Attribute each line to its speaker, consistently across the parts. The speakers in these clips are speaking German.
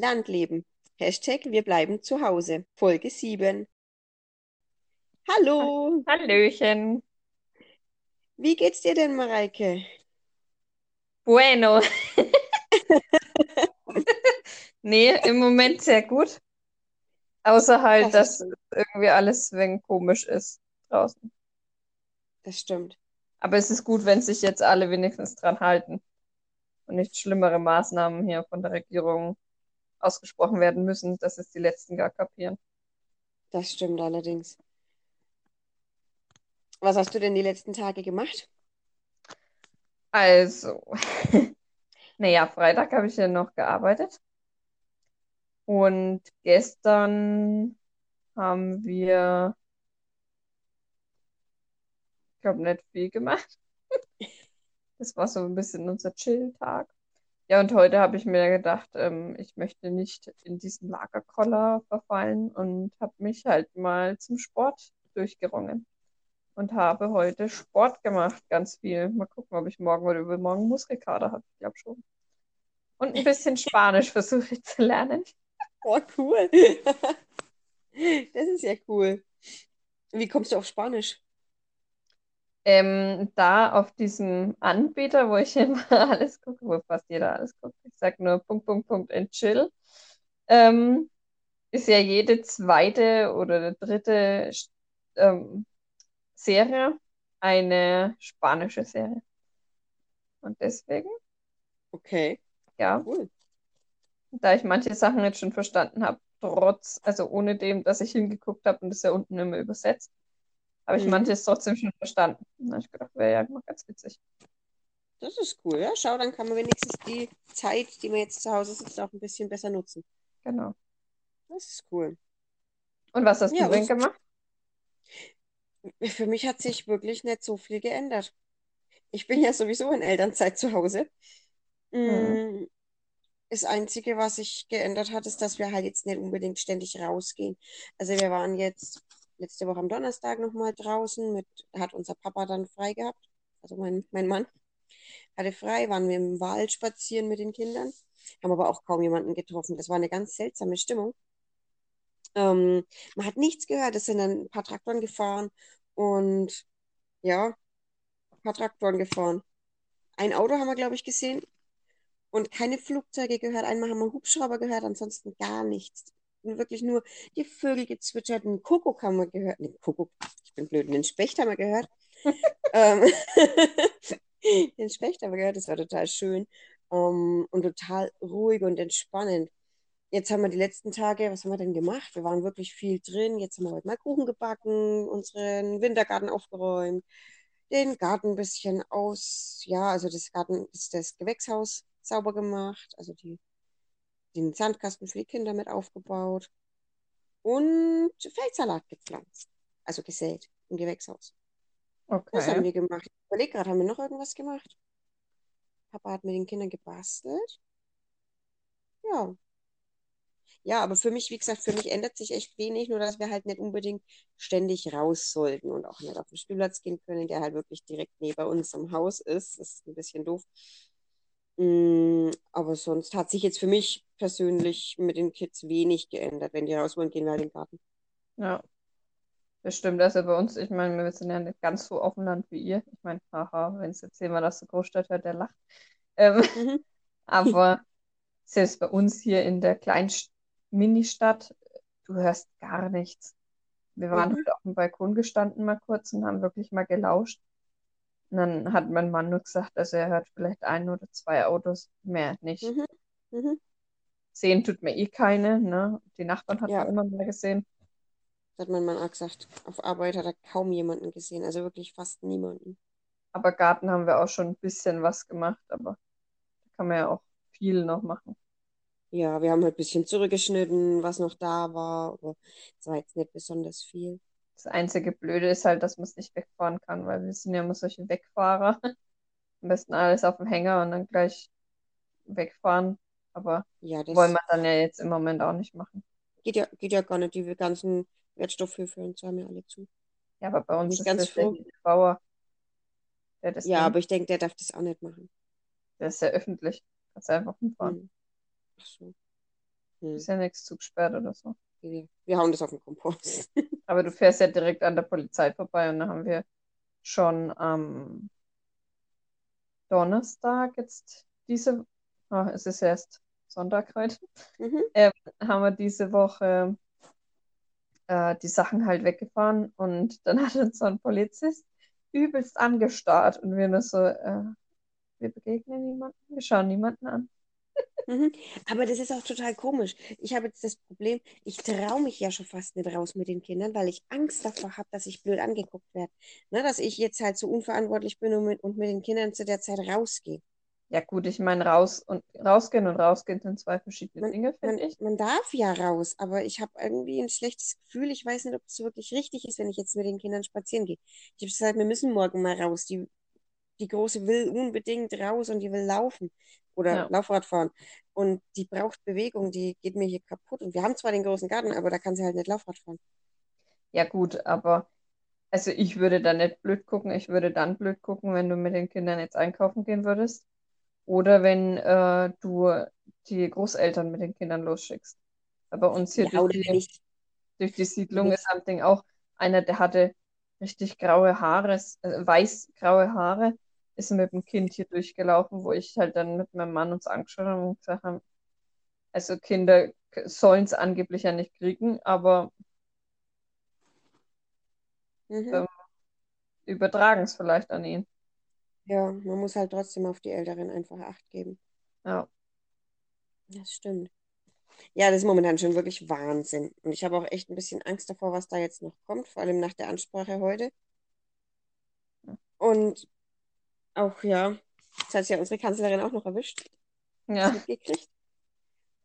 Speaker 1: Landleben. Hashtag wir bleiben zu Hause. Folge 7. Hallo,
Speaker 2: Hallöchen.
Speaker 1: wie geht's dir denn, Mareike?
Speaker 2: Bueno. Nee, im Moment sehr gut. Außer halt,
Speaker 1: Das
Speaker 2: dass irgendwie alles wegen komisch ist draußen.
Speaker 1: Das stimmt.
Speaker 2: Aber es ist gut, wenn sich jetzt alle wenigstens dran halten und nicht schlimmere Maßnahmen hier von der Regierung ausgesprochen werden müssen, dass es die Letzten gar kapieren.
Speaker 1: Das stimmt allerdings. Was hast du denn die letzten Tage gemacht?
Speaker 2: Also, naja, Freitag habe ich ja noch gearbeitet. Und gestern haben wir, ich glaube, nicht viel gemacht. Das war so ein bisschen unser Chill-Tag. Ja, und heute habe ich mir gedacht, ähm, ich möchte nicht in diesen Lagerkoller verfallen und habe mich halt mal zum Sport durchgerungen und habe heute Sport gemacht, ganz viel. Mal gucken, ob ich morgen oder übermorgen Muskelkater habe. Ich glaube schon. Und ein bisschen Spanisch versuche ich zu lernen.
Speaker 1: Oh, cool. Das ist ja cool. Wie kommst du auf Spanisch?
Speaker 2: Ähm, da auf diesem Anbieter, wo ich immer alles gucke, wo fast jeder alles guckt, ich sag nur Punkt, Punkt, Punkt and chill, ähm, ist ja jede zweite oder dritte ähm, Serie eine spanische Serie. Und deswegen,
Speaker 1: Okay,
Speaker 2: ja,
Speaker 1: cool.
Speaker 2: da ich manche Sachen jetzt schon verstanden habe, trotz, also ohne dem, dass ich hingeguckt habe und das ja unten immer übersetzt, habe ich
Speaker 1: Mhm.
Speaker 2: manches trotzdem schon verstanden. Da habe ich gedacht, wäre ja mal ganz witzig.
Speaker 1: Das ist cool, ja. Schau, dann kann man wenigstens die Zeit, die man jetzt zu Hause sitzt, auch ein bisschen besser nutzen.
Speaker 2: Genau.
Speaker 1: Das ist cool.
Speaker 2: Und was hast
Speaker 1: Ja,
Speaker 2: du denn gemacht?
Speaker 1: für mich hat sich wirklich nicht so viel geändert. Ich bin ja sowieso in Elternzeit zu Hause.
Speaker 2: Hm.
Speaker 1: Mm, Das Einzige, was sich geändert hat, ist, dass wir halt jetzt nicht unbedingt ständig rausgehen. Also wir waren jetzt letzte Woche am Donnerstag nochmal draußen mit, hat unser Papa dann frei gehabt. Also mein, mein Mann hatte frei, waren wir im Wald spazieren mit den Kindern, haben aber auch kaum jemanden getroffen. Das war eine ganz seltsame Stimmung. Ähm, man hat nichts gehört, es sind ein paar Traktoren gefahren und ja, ein paar Traktoren gefahren. Ein Auto haben wir, glaube ich, gesehen und keine Flugzeuge gehört. Einmal haben wir Hubschrauber gehört, ansonsten gar nichts. Wirklich nur die Vögel gezwitschert, einen Kuckuck haben wir gehört. Nee, Kuckuck, ich bin blöd, einen Specht haben wir gehört. Ähm, den Specht haben wir gehört, das war total schön ähm, und total ruhig und entspannend. Jetzt haben wir die letzten Tage, was haben wir denn gemacht? Wir waren wirklich viel drin. Jetzt haben wir heute mal Kuchen gebacken, unseren Wintergarten aufgeräumt, den Garten ein bisschen aus, ja, also das Garten, das, das Gewächshaus sauber gemacht, also die, den Sandkasten für die Kinder mit aufgebaut und Feldsalat gepflanzt, also gesät im Gewächshaus. Das haben
Speaker 2: Okay.
Speaker 1: wir gemacht. Ich überlege gerade, haben wir noch irgendwas gemacht? Papa hat mit den Kindern gebastelt. Ja. Ja, aber für mich, wie gesagt, für mich ändert sich echt wenig, nur dass wir halt nicht unbedingt ständig raus sollten und auch nicht auf den Spielplatz gehen können, der halt wirklich direkt neben uns am Haus ist. Das ist ein bisschen doof. Mm, aber sonst hat sich jetzt für mich persönlich mit den Kids wenig geändert. Wenn die raus wollen, gehen wir halt in den Garten.
Speaker 2: Ja, das stimmt. Also bei uns, ich meine, wir sind ja nicht ganz so dem Land wie ihr. Ich meine, haha, wenn es jetzt jemand aus der Großstadt hört, der lacht. Ähm,
Speaker 1: Mhm.
Speaker 2: aber selbst bei uns hier in der kleinen St- Ministadt, du hörst gar nichts. Wir waren
Speaker 1: Mhm.
Speaker 2: heute auf dem Balkon gestanden mal kurz und haben wirklich mal gelauscht. Und dann hat mein Mann nur gesagt, also er hört vielleicht ein oder zwei Autos, mehr nicht.
Speaker 1: Mhm. Mhm.
Speaker 2: Sehen tut mir eh keine, ne? Die Nachbarn hat
Speaker 1: Ja,
Speaker 2: man immer mal gesehen.
Speaker 1: das hat mein Mann auch gesagt. Auf Arbeit hat er kaum jemanden gesehen, also wirklich fast niemanden.
Speaker 2: Aber Garten haben wir auch schon ein bisschen was gemacht, aber da kann man ja auch viel noch machen.
Speaker 1: Ja, wir haben halt ein bisschen zurückgeschnitten, was noch da war, aber es war jetzt nicht besonders viel.
Speaker 2: Das einzige Blöde ist halt, dass man es nicht wegfahren kann, weil wir sind ja immer solche Wegfahrer. Am besten alles auf dem Hänger und dann gleich wegfahren. Aber
Speaker 1: Ja,
Speaker 2: wollen
Speaker 1: das
Speaker 2: wir dann ja jetzt im Moment auch nicht machen.
Speaker 1: geht ja, geht ja gar nicht. Die ganzen Wertstoffhöfe und so haben ja alle zu.
Speaker 2: Ja, aber bei uns ist
Speaker 1: ganz
Speaker 2: das der
Speaker 1: froh.
Speaker 2: Bauer, der das
Speaker 1: Ja,
Speaker 2: Ding,
Speaker 1: aber ich denke, der darf das auch nicht machen.
Speaker 2: der ist ja öffentlich. Kannst du einfach hinfahren.
Speaker 1: Hm. Ach so. Hm.
Speaker 2: Ist ja nichts zugesperrt oder so.
Speaker 1: Wir wir hauen das auf den Kompost.
Speaker 2: Aber du fährst ja direkt an der Polizei vorbei und dann haben wir schon am Donnerstag jetzt diese, ah, es ist erst Sonntag heute,
Speaker 1: Mhm.
Speaker 2: ähm, haben wir diese Woche äh, die Sachen halt weggefahren und dann hat uns so ein Polizist übelst angestarrt und wir nur so, äh, wir begegnen niemanden, wir schauen niemanden an.
Speaker 1: Mhm. Aber das ist auch total komisch. Ich habe jetzt das Problem, ich traue mich ja schon fast nicht raus mit den Kindern, weil ich Angst davor habe, dass ich blöd angeguckt werde. Ne, dass ich jetzt halt so unverantwortlich bin und mit, und mit den Kindern zu der Zeit rausgehe.
Speaker 2: Ja gut, ich meine, raus und rausgehen und rausgehen sind zwei verschiedene
Speaker 1: Man,
Speaker 2: Dinge,
Speaker 1: man,
Speaker 2: finde ich.
Speaker 1: man darf ja raus, aber ich habe irgendwie ein schlechtes Gefühl. Ich weiß nicht, ob es wirklich richtig ist, wenn ich jetzt mit den Kindern spazieren gehe. Ich habe gesagt, wir müssen morgen mal raus. Die, die Große will unbedingt raus und die will laufen oder
Speaker 2: Ja.
Speaker 1: Laufrad fahren. Und die braucht Bewegung, die geht mir hier kaputt. Und wir haben zwar den großen Garten, aber da kann sie halt nicht Laufrad fahren.
Speaker 2: Ja gut, aber also ich würde da nicht blöd gucken. Ich würde dann blöd gucken, wenn du mit den Kindern jetzt einkaufen gehen würdest. Oder wenn äh, du die Großeltern mit den Kindern losschickst. Bei uns hier
Speaker 1: Ja,
Speaker 2: durch die, durch die Siedlung ist am Ding auch einer, der hatte richtig graue Haare, äh, weiß-graue Haare, ist mit dem Kind hier durchgelaufen, wo ich halt dann mit meinem Mann uns angeschaut habe und gesagt haben, also Kinder sollen es angeblich ja nicht kriegen, aber
Speaker 1: mhm.
Speaker 2: ähm, übertragen es vielleicht an ihn.
Speaker 1: Ja, man muss halt trotzdem auf die Älteren einfach Acht geben.
Speaker 2: Ja.
Speaker 1: Das stimmt. Ja, das ist momentan schon wirklich Wahnsinn. Und ich habe auch echt ein bisschen Angst davor, was da jetzt noch kommt, vor allem nach der Ansprache heute. Und auch, ja, das hat ja unsere Kanzlerin auch noch erwischt.
Speaker 2: Ja.
Speaker 1: mitgekriegt?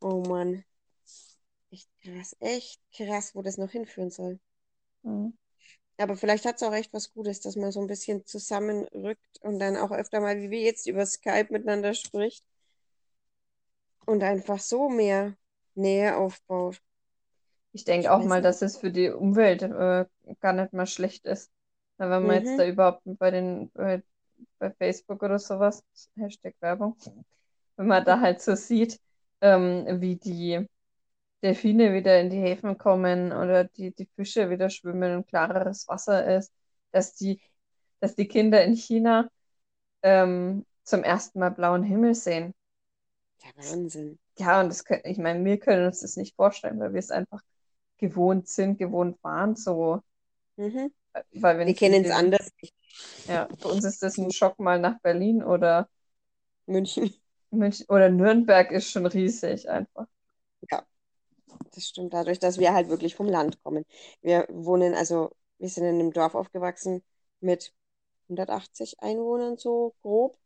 Speaker 1: Oh Mann. Echt krass, echt krass, wo das noch hinführen soll.
Speaker 2: Mhm.
Speaker 1: Aber vielleicht hat es auch echt was Gutes, dass man so ein bisschen zusammenrückt und dann auch öfter mal, wie wir jetzt über Skype miteinander spricht und einfach so mehr Nähe aufbaut.
Speaker 2: Ich denke auch mal,
Speaker 1: nicht.
Speaker 2: dass es für die Umwelt äh, gar nicht mal schlecht ist. Wenn man jetzt
Speaker 1: Mhm.
Speaker 2: da überhaupt bei den bei, bei Facebook oder sowas, Hashtag Werbung, wenn man da halt so sieht, ähm, wie die Delfine wieder in die Häfen kommen oder die, die Fische wieder schwimmen und klareres Wasser ist, dass die, dass die Kinder in China ähm, zum ersten Mal blauen Himmel sehen.
Speaker 1: Der Wahnsinn.
Speaker 2: Ja, und das können, ich meine, wir können uns das nicht vorstellen, weil wir es einfach gewohnt sind, gewohnt waren, so,
Speaker 1: Mhm.
Speaker 2: weil wir
Speaker 1: Wir
Speaker 2: nicht
Speaker 1: kennen es anders.
Speaker 2: Ja, für uns ist das ein Schock mal nach Berlin oder
Speaker 1: München.
Speaker 2: München oder Nürnberg ist schon riesig einfach.
Speaker 1: Ja, das stimmt. Dadurch, dass wir halt wirklich vom Land kommen. Wir wohnen, also wir sind in einem Dorf aufgewachsen mit 180 Einwohnern so grob.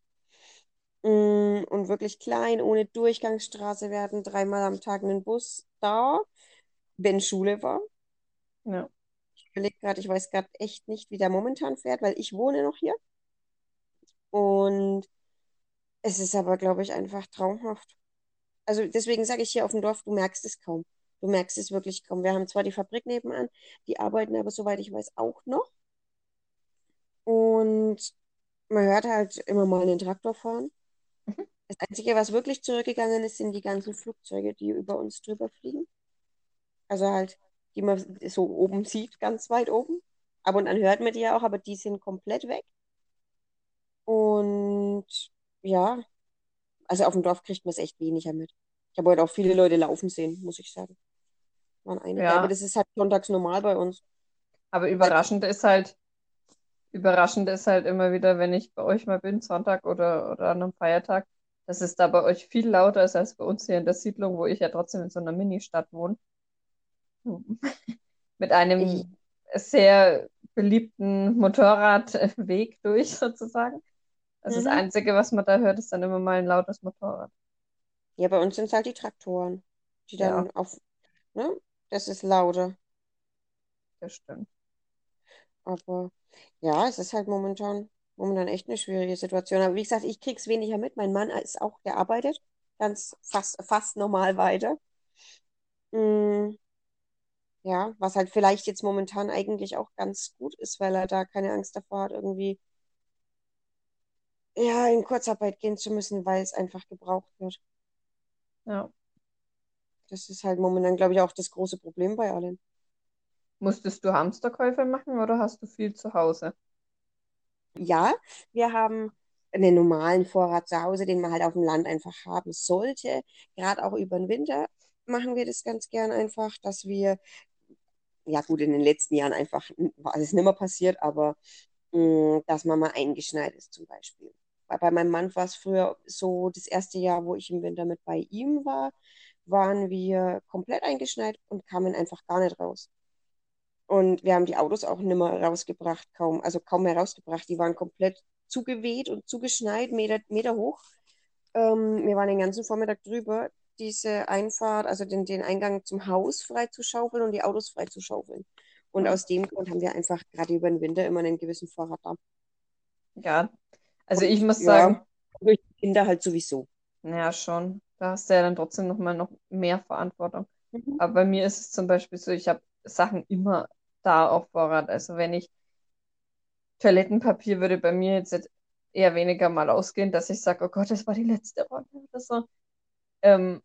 Speaker 1: Mm, Und wirklich klein, ohne Durchgangsstraße. Wir hatten dreimal am Tag einen Bus da, wenn Schule war.
Speaker 2: Ja,
Speaker 1: überlege gerade, ich weiß gerade echt nicht, wie der momentan fährt, weil ich wohne noch hier. Und es ist aber, glaube ich, einfach traumhaft. Also deswegen sage ich hier auf dem Dorf, du merkst es kaum. Du merkst es wirklich kaum. Wir haben zwar die Fabrik nebenan, die arbeiten aber, soweit ich weiß, auch noch. Und man hört halt immer mal einen Traktor fahren.
Speaker 2: Mhm.
Speaker 1: Das Einzige, was wirklich zurückgegangen ist, sind die ganzen Flugzeuge, die über uns drüber fliegen. Also halt, die man so oben sieht, ganz weit oben. Ab und an hört man die ja auch, aber die sind komplett weg. Und ja, also auf dem Dorf kriegt man es echt weniger mit. Ich habe heute auch viele Leute laufen sehen, muss ich sagen. Waren einige, aber
Speaker 2: ja,
Speaker 1: das ist halt sonntags normal bei uns.
Speaker 2: aber überraschend ist halt, überraschend ist halt immer wieder, wenn ich bei euch mal bin, Sonntag oder, oder an einem Feiertag, dass es da bei euch viel lauter ist als bei uns hier in der Siedlung, wo ich ja trotzdem in so einer Ministadt wohne. Mit
Speaker 1: ich,
Speaker 2: einem sehr beliebten Motorradweg durch sozusagen. Also das
Speaker 1: mhm.
Speaker 2: Einzige, was man da hört, ist dann immer mal ein lautes Motorrad.
Speaker 1: Ja, bei uns sind es halt die Traktoren, die
Speaker 2: Ja,
Speaker 1: dann auf, ne? Das ist lauter.
Speaker 2: das stimmt.
Speaker 1: Aber ja, es ist halt momentan, momentan echt eine schwierige Situation. Aber wie gesagt, ich krieg's weniger mit. Mein Mann ist auch, der arbeitet ganz fast, fast normal weiter. Mm, ja, was halt vielleicht jetzt momentan eigentlich auch ganz gut ist, weil er da keine Angst davor hat, irgendwie ja, in Kurzarbeit gehen zu müssen, weil es einfach gebraucht wird.
Speaker 2: Ja.
Speaker 1: Das ist halt momentan, glaube ich, auch das große Problem bei allen.
Speaker 2: Musstest du Hamsterkäufe machen oder hast du viel zu Hause?
Speaker 1: Ja, wir haben einen normalen Vorrat zu Hause, den man halt auf dem Land einfach haben sollte. Gerade auch über den Winter machen wir das ganz gern einfach, dass wir, ja gut, in den letzten Jahren einfach war es nicht mehr passiert, aber mh, dass man mal eingeschneit ist zum Beispiel. Weil bei meinem Mann war es früher so, das erste Jahr, wo ich im Winter mit bei ihm war, waren wir komplett eingeschneit und kamen einfach gar nicht raus. Und wir haben die Autos auch nicht mehr rausgebracht, kaum, also kaum mehr rausgebracht. Die waren komplett zugeweht und zugeschneit, Meter, Meter hoch. Ähm, wir waren den ganzen Vormittag drüber, diese Einfahrt, also den, den Eingang zum Haus frei zu schaufeln und die Autos frei zu schaufeln. Und
Speaker 2: Ja.
Speaker 1: aus dem Grund haben wir einfach gerade über den Winter immer einen gewissen Vorrat da.
Speaker 2: Ja, also ich
Speaker 1: Und
Speaker 2: muss
Speaker 1: ja,
Speaker 2: sagen,
Speaker 1: durch die Kinder halt sowieso.
Speaker 2: ja schon, da hast du ja dann trotzdem noch mal noch mehr Verantwortung.
Speaker 1: Mhm.
Speaker 2: Aber bei mir ist es zum Beispiel so, ich habe Sachen immer da auf Vorrat. Also wenn ich Toilettenpapier würde bei mir jetzt eher weniger mal ausgehen, dass ich sage, oh Gott, das war die letzte Rolle oder so. Ähm,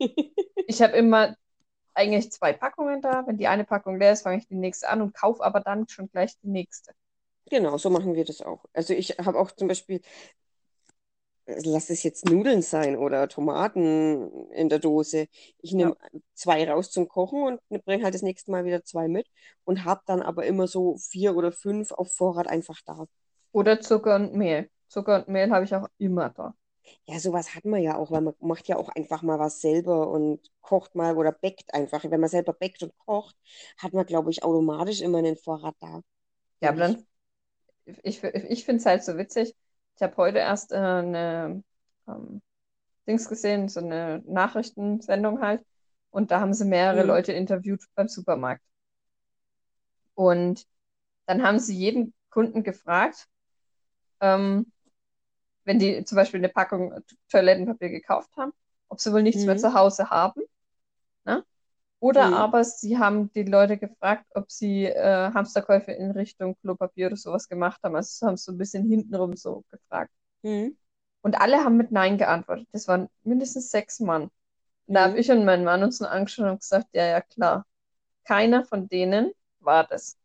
Speaker 2: ich habe immer eigentlich zwei Packungen da. Wenn die eine Packung leer ist, fange ich die nächste an und kaufe aber dann schon gleich die nächste.
Speaker 1: Genau, so machen wir das auch. Also ich habe auch zum Beispiel, lass es jetzt Nudeln sein oder Tomaten in der Dose. Ich
Speaker 2: Ja.
Speaker 1: nehme zwei raus zum Kochen und bringe halt das nächste Mal wieder zwei mit und habe dann aber immer so vier oder fünf auf Vorrat einfach da.
Speaker 2: Oder Zucker und Mehl. Zucker und Mehl habe ich auch immer da.
Speaker 1: Ja, sowas hat man ja auch, weil man macht ja auch einfach mal was selber und kocht mal oder bäckt einfach. Wenn man selber bäckt und kocht, hat man, glaube ich, automatisch immer einen Vorrat da,
Speaker 2: Ja, aber dann, ich, ich finde es halt so witzig. Ich habe heute erst äh, eine ähm, Dings gesehen, so eine Nachrichtensendung halt. Und da haben sie mehrere
Speaker 1: Mhm.
Speaker 2: Leute interviewt beim Supermarkt. Und dann haben sie jeden Kunden gefragt, ähm, wenn die zum Beispiel eine Packung Toilettenpapier gekauft haben, ob sie wohl nichts mehr
Speaker 1: Mhm.
Speaker 2: zu Hause haben. Ne? Oder
Speaker 1: Mhm.
Speaker 2: aber sie haben die Leute gefragt, ob sie äh, Hamsterkäufe in Richtung Klopapier oder sowas gemacht haben. Also sie haben es so ein bisschen hintenrum so gefragt.
Speaker 1: Mhm.
Speaker 2: Und alle haben mit Nein geantwortet. Das waren mindestens sechs Mann. Und da habe
Speaker 1: Mhm.
Speaker 2: ich und mein Mann uns nur angeschaut und gesagt, ja, ja, klar. Keiner von denen war das.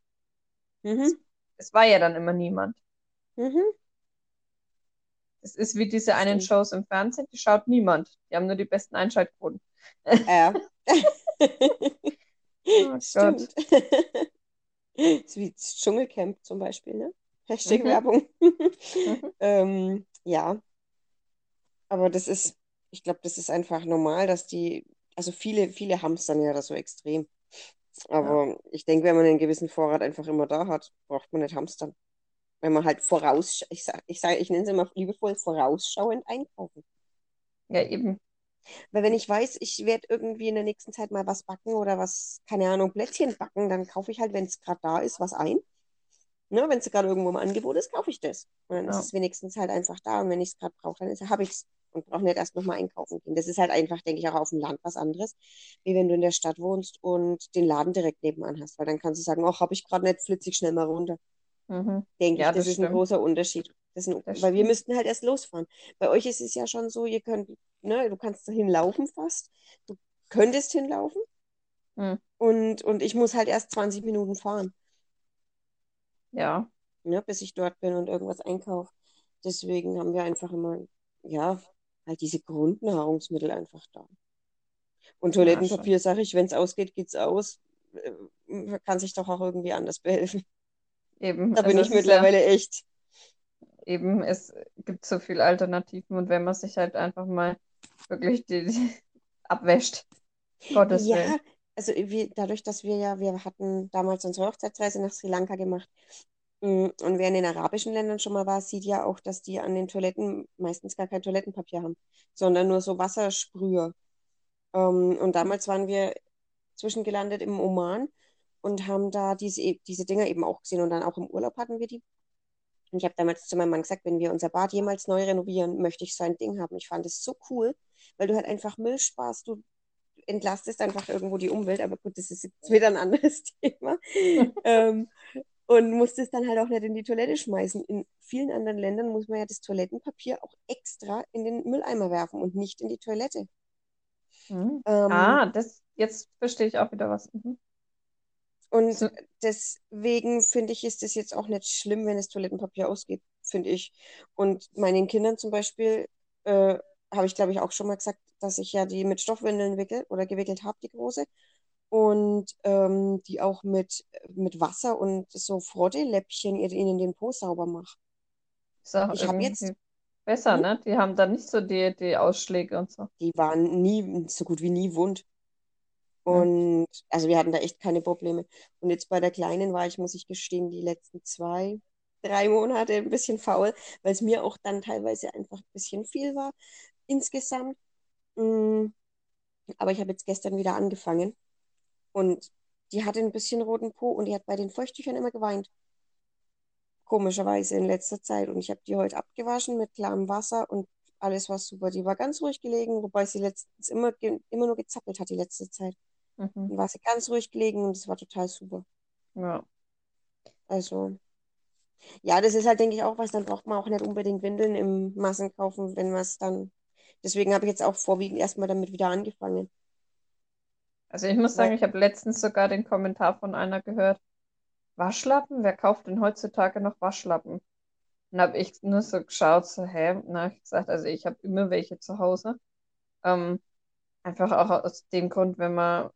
Speaker 1: Mhm.
Speaker 2: Es war ja dann immer niemand.
Speaker 1: Mhm.
Speaker 2: Es ist wie diese einen
Speaker 1: Stimmt.
Speaker 2: Shows im Fernsehen, die schaut niemand. Die haben nur die besten Einschaltquoten.
Speaker 1: Ja.
Speaker 2: Oh Gott.
Speaker 1: Ist wie das Dschungelcamp zum Beispiel, ne? Hashtag
Speaker 2: Mhm.
Speaker 1: Werbung.
Speaker 2: Mhm.
Speaker 1: Ähm, ja, aber das ist, ich glaube, das ist einfach normal, dass die, also viele, viele hamstern ja das so extrem.
Speaker 2: Ja.
Speaker 1: Aber ich denke, wenn man einen gewissen Vorrat einfach immer da hat, braucht man nicht hamstern. Wenn man halt voraus, ich sag, ich sage, ich nenne es immer liebevoll vorausschauend einkaufen.
Speaker 2: Ja, eben.
Speaker 1: Weil wenn ich weiß, ich werde irgendwie in der nächsten Zeit mal was backen oder was, keine Ahnung, Plätzchen backen, dann kaufe ich halt, wenn es gerade da ist, was ein. Ne, wenn es gerade irgendwo im Angebot ist, kaufe ich das. Und dann ist
Speaker 2: Ja.
Speaker 1: es wenigstens halt einfach da. Und wenn ich es gerade brauche, dann habe ich es und brauche nicht erst nochmal einkaufen gehen. Das ist halt einfach, denke ich, auch auf dem Land was anderes, wie wenn du in der Stadt wohnst und den Laden direkt nebenan hast. Weil dann kannst du sagen, ach, habe ich gerade nicht, flitze ich schnell mal runter.
Speaker 2: Mhm.
Speaker 1: Denke
Speaker 2: Ja,
Speaker 1: ich, das
Speaker 2: das
Speaker 1: ist ein großer Unterschied. Ein, weil wir
Speaker 2: stimmt.
Speaker 1: müssten halt erst losfahren. Bei euch ist es ja schon so, ihr könnt, ne, du kannst hinlaufen fast. Du könntest hinlaufen
Speaker 2: Mhm.
Speaker 1: und, und ich muss halt erst 20 Minuten fahren,
Speaker 2: Ja,
Speaker 1: ne, bis ich dort bin und irgendwas einkaufe. Deswegen haben wir einfach immer, ja, halt diese Grundnahrungsmittel einfach da. Und
Speaker 2: ja.
Speaker 1: Toilettenpapier, sage ich, wenn es ausgeht, geht's aus. Äh, kann sich doch auch irgendwie anders behelfen.
Speaker 2: Eben.
Speaker 1: Da bin ich
Speaker 2: ist ja
Speaker 1: mittlerweile echt.
Speaker 2: eben, es gibt so viele Alternativen und wenn man sich halt einfach mal wirklich die, die abwäscht, Gottes
Speaker 1: Ja,
Speaker 2: Willen.
Speaker 1: also wir, dadurch, dass wir ja, wir hatten damals unsere Hochzeitsreise nach Sri Lanka gemacht. Mm, Und wer in den arabischen Ländern schon mal war, sieht ja auch, dass die an den Toiletten meistens gar kein Toilettenpapier haben, sondern nur so Wassersprüher. Ähm, und damals waren wir zwischengelandet im Oman und haben da diese, e- diese Dinger eben auch gesehen und dann auch im Urlaub hatten wir die. Und ich habe damals zu meinem Mann gesagt, wenn wir unser Bad jemals neu renovieren, möchte ich so ein Ding haben. Ich fand es so cool, weil du halt einfach Müll sparst, du entlastest einfach irgendwo die Umwelt, aber gut, das ist jetzt wieder ein anderes Thema. Ähm, und musst es dann halt auch nicht in die Toilette schmeißen. In vielen anderen Ländern muss man ja das Toilettenpapier auch extra in den Mülleimer werfen und nicht in die Toilette.
Speaker 2: Mhm.
Speaker 1: Ähm,
Speaker 2: Ah, das, jetzt verstehe ich auch wieder was. Mhm.
Speaker 1: Und
Speaker 2: So,
Speaker 1: deswegen finde ich, ist es jetzt auch nicht schlimm, wenn das Toilettenpapier ausgeht, finde ich. Und meinen Kindern zum Beispiel, äh, habe ich glaube ich auch schon mal gesagt, dass ich ja die mit Stoffwindeln wickel oder gewickelt habe, die große. Und ähm, die auch mit, mit Wasser und so Frotteeläppchen ihr- ihnen den Po sauber mache.
Speaker 2: ist auch
Speaker 1: Ich habe jetzt,
Speaker 2: besser,
Speaker 1: hm,
Speaker 2: ne? Die haben dann nicht so die, die Ausschläge und so.
Speaker 1: die waren nie, so gut wie nie wund. Und also wir hatten da echt keine Probleme. Und jetzt bei der Kleinen war ich, muss ich gestehen, die letzten zwei, drei Monate ein bisschen faul, weil es mir auch dann teilweise einfach ein bisschen viel war insgesamt. Mm, Aber ich habe jetzt gestern wieder angefangen und die hatte ein bisschen roten Po und die hat bei den Feuchttüchern immer geweint. Komischerweise in letzter Zeit. Und ich habe die heute abgewaschen mit klarem Wasser und alles war super. Die war ganz ruhig gelegen, wobei sie letztens immer, immer nur gezappelt hat die letzte Zeit.
Speaker 2: Mhm.
Speaker 1: Dann war sie ganz ruhig gelegen und es war total super.
Speaker 2: Ja.
Speaker 1: Also, ja, das ist halt, denke ich, auch was, dann braucht man auch nicht unbedingt Windeln im Massen kaufen, wenn man es dann. Deswegen habe ich jetzt auch vorwiegend erstmal damit wieder angefangen.
Speaker 2: Also ich muss sagen, ich habe letztens sogar den Kommentar von einer gehört. Waschlappen? Wer kauft denn heutzutage noch Waschlappen? Und habe ich nur so geschaut, so, hä? Na, ich gesagt, also ich habe immer welche zu Hause. Ähm, einfach auch aus dem Grund, wenn man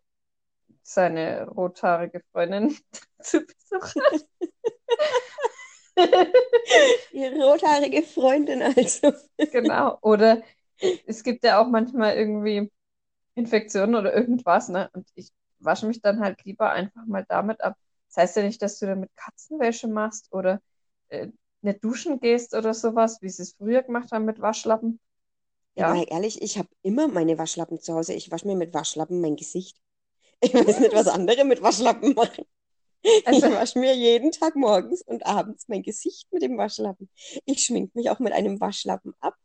Speaker 2: seine rothaarige Freundin zu Besuch hat.
Speaker 1: ihre rothaarige Freundin also.
Speaker 2: Genau. Oder es gibt ja auch manchmal irgendwie Infektionen oder irgendwas, ne? Und ich wasche mich dann halt lieber einfach mal damit ab. Das heißt ja nicht, dass du damit Katzenwäsche machst oder äh, nicht duschen gehst oder sowas, wie sie es früher gemacht haben mit Waschlappen.
Speaker 1: Ja,
Speaker 2: Ja.
Speaker 1: ehrlich, ich habe immer meine Waschlappen zu Hause. Ich wasche mir mit Waschlappen mein Gesicht. Ich weiß nicht, was andere mit Waschlappen machen. Ich
Speaker 2: Also,
Speaker 1: wasche mir jeden Tag morgens und abends mein Gesicht mit dem Waschlappen. Ich schminke mich auch mit einem Waschlappen ab.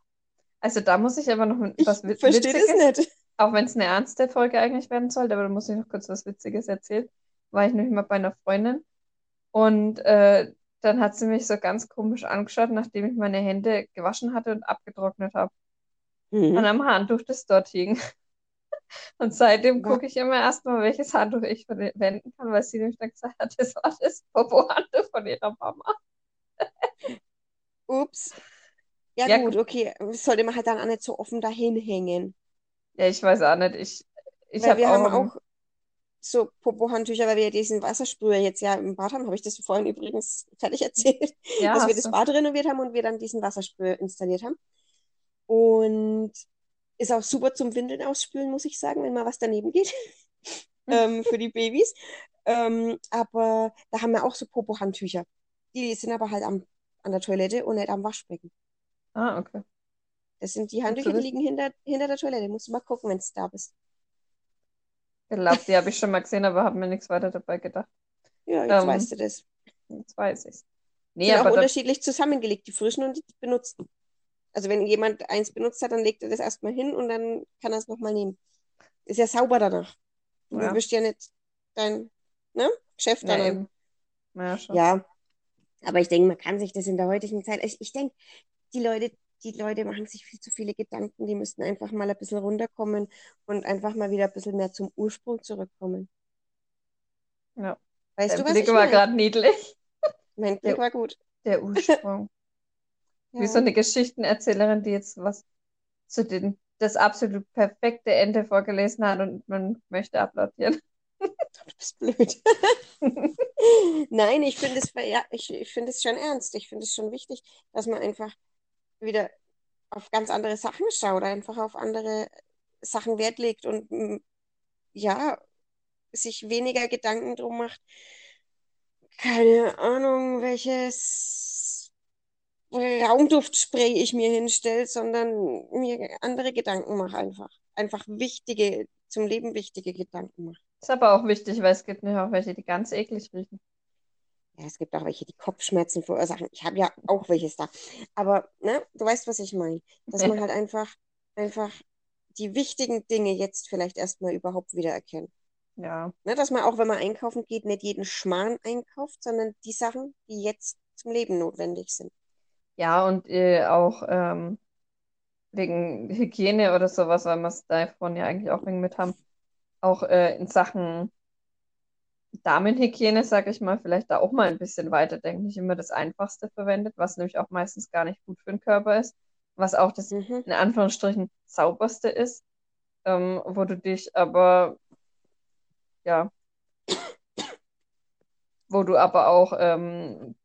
Speaker 2: also da muss ich aber noch was
Speaker 1: Ich
Speaker 2: Wit-
Speaker 1: verstehe das
Speaker 2: Witziges,
Speaker 1: nicht.
Speaker 2: auch wenn es eine ernste Folge eigentlich werden sollte, aber da muss ich noch kurz was Witziges erzählen. War ich nämlich mal bei einer Freundin und äh, dann hat sie mich so ganz komisch angeschaut, nachdem ich meine Hände gewaschen hatte und abgetrocknet habe. Und
Speaker 1: Mhm.
Speaker 2: am Handtuch, das dort hing. Und seitdem gucke ich immer erstmal, welches Handtuch ich verwenden kann, weil sie nämlich dann gesagt hat, das war das Popo-Handtuch von ihrer Mama.
Speaker 1: Ups. Ja
Speaker 2: Ja,
Speaker 1: gut,
Speaker 2: gu-
Speaker 1: okay. Das sollte man halt dann auch nicht so offen dahin hängen.
Speaker 2: ja, ich weiß auch nicht. Ich, ich
Speaker 1: Weil
Speaker 2: habe
Speaker 1: wir
Speaker 2: auch
Speaker 1: haben auch so Popo-Handtücher, weil wir ja diesen Wassersprüher jetzt ja im Bad haben. Habe ich das vorhin übrigens fertig erzählt,
Speaker 2: ja,
Speaker 1: dass wir das. Bad renoviert haben und wir dann diesen Wassersprüher installiert haben. Und ist auch super zum Windeln ausspülen, muss ich sagen, wenn mal was daneben geht, ähm, für die Babys. Ähm, aber da haben wir auch so Popo-Handtücher. Die sind aber halt am, an der Toilette und nicht am Waschbecken.
Speaker 2: Ah, okay.
Speaker 1: Das sind die Handtücher, die liegen hinter, hinter der Toilette. Musst du mal gucken, wenn du da bist.
Speaker 2: Ich glaube, die habe ich schon mal gesehen, aber habe mir nichts weiter dabei gedacht.
Speaker 1: Ja, jetzt weißt
Speaker 2: Ähm,
Speaker 1: du das.
Speaker 2: jetzt weiß ich's. Nee,
Speaker 1: Sind auch
Speaker 2: aber da,
Speaker 1: unterschiedlich zusammengelegt, die frischen und die benutzten. Also wenn jemand eins benutzt hat, dann legt er das erstmal hin und dann kann er es nochmal nehmen. Ist ja sauber danach. Du
Speaker 2: ja,
Speaker 1: ja nicht dein, ne, Geschäft
Speaker 2: ja, eben. Ja, schon.
Speaker 1: Ja, aber ich denke, man kann sich das in der heutigen Zeit, ich, ich denke, die Leute, die Leute machen sich viel zu viele Gedanken, die müssten einfach mal ein bisschen runterkommen und einfach mal wieder ein bisschen mehr zum Ursprung zurückkommen.
Speaker 2: Ja.
Speaker 1: Weißt
Speaker 2: Dein
Speaker 1: du, was
Speaker 2: Blick
Speaker 1: ich
Speaker 2: war gerade niedlich.
Speaker 1: Mein Blick
Speaker 2: Der,
Speaker 1: war gut.
Speaker 2: der Ursprung. Wie so
Speaker 1: Ja.
Speaker 2: eine Geschichtenerzählerin, die jetzt was zu den, das absolut perfekte Ende vorgelesen hat und man möchte applaudieren.
Speaker 1: Du bist blöd. Nein, ich finde es, ja, ich, ich finde es schon ernst. Ich finde es schon wichtig, dass man einfach wieder auf ganz andere Sachen schaut, einfach auf andere Sachen Wert legt und mm, ja, sich weniger Gedanken drum macht. Keine Ahnung, welches Raumduftspray ich mir hinstelle, sondern mir andere Gedanken mache einfach. Einfach wichtige, zum Leben wichtige Gedanken mache.
Speaker 2: Ist aber auch wichtig, weil es gibt nämlich auch welche, die ganz eklig riechen.
Speaker 1: Ja, es gibt auch welche, die Kopfschmerzen verursachen. Ich habe ja auch welches da. Aber, ne, du weißt, was ich meine. Dass man halt einfach, einfach die wichtigen Dinge jetzt vielleicht erstmal überhaupt wieder erkennt.
Speaker 2: Ja,
Speaker 1: Ne, dass man auch, wenn man einkaufen geht, nicht jeden Schmarrn einkauft, sondern die Sachen, die jetzt zum Leben notwendig sind.
Speaker 2: Ja und äh, auch, ähm, wegen Hygiene oder sowas, weil wir es davon ja eigentlich auch wegen mit haben, auch äh, in Sachen Damenhygiene, sag ich mal, vielleicht da auch mal ein bisschen weiterdenken, nicht immer das Einfachste verwendet, was nämlich auch meistens gar nicht gut für den Körper ist, was auch das
Speaker 1: Mhm.
Speaker 2: in Anführungsstrichen sauberste ist, ähm, wo du dich aber, ja, wo du aber auch ähm,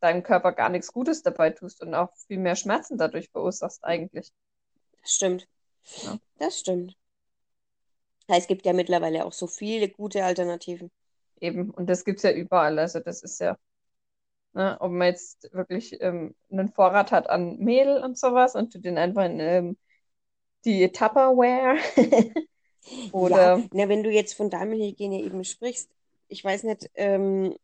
Speaker 2: deinem Körper gar nichts Gutes dabei tust und auch viel mehr Schmerzen dadurch verursachst eigentlich.
Speaker 1: Das stimmt.
Speaker 2: Ja.
Speaker 1: Das stimmt. Es gibt ja mittlerweile auch so viele gute Alternativen.
Speaker 2: Eben, und das gibt es ja überall. Also das ist ja, ne, ob man jetzt wirklich ähm, einen Vorrat hat an Mehl und sowas und du den einfach in ähm, die Tupperware oder
Speaker 1: Ja, na, wenn du jetzt von Damenhygiene eben sprichst, ich weiß nicht, ähm,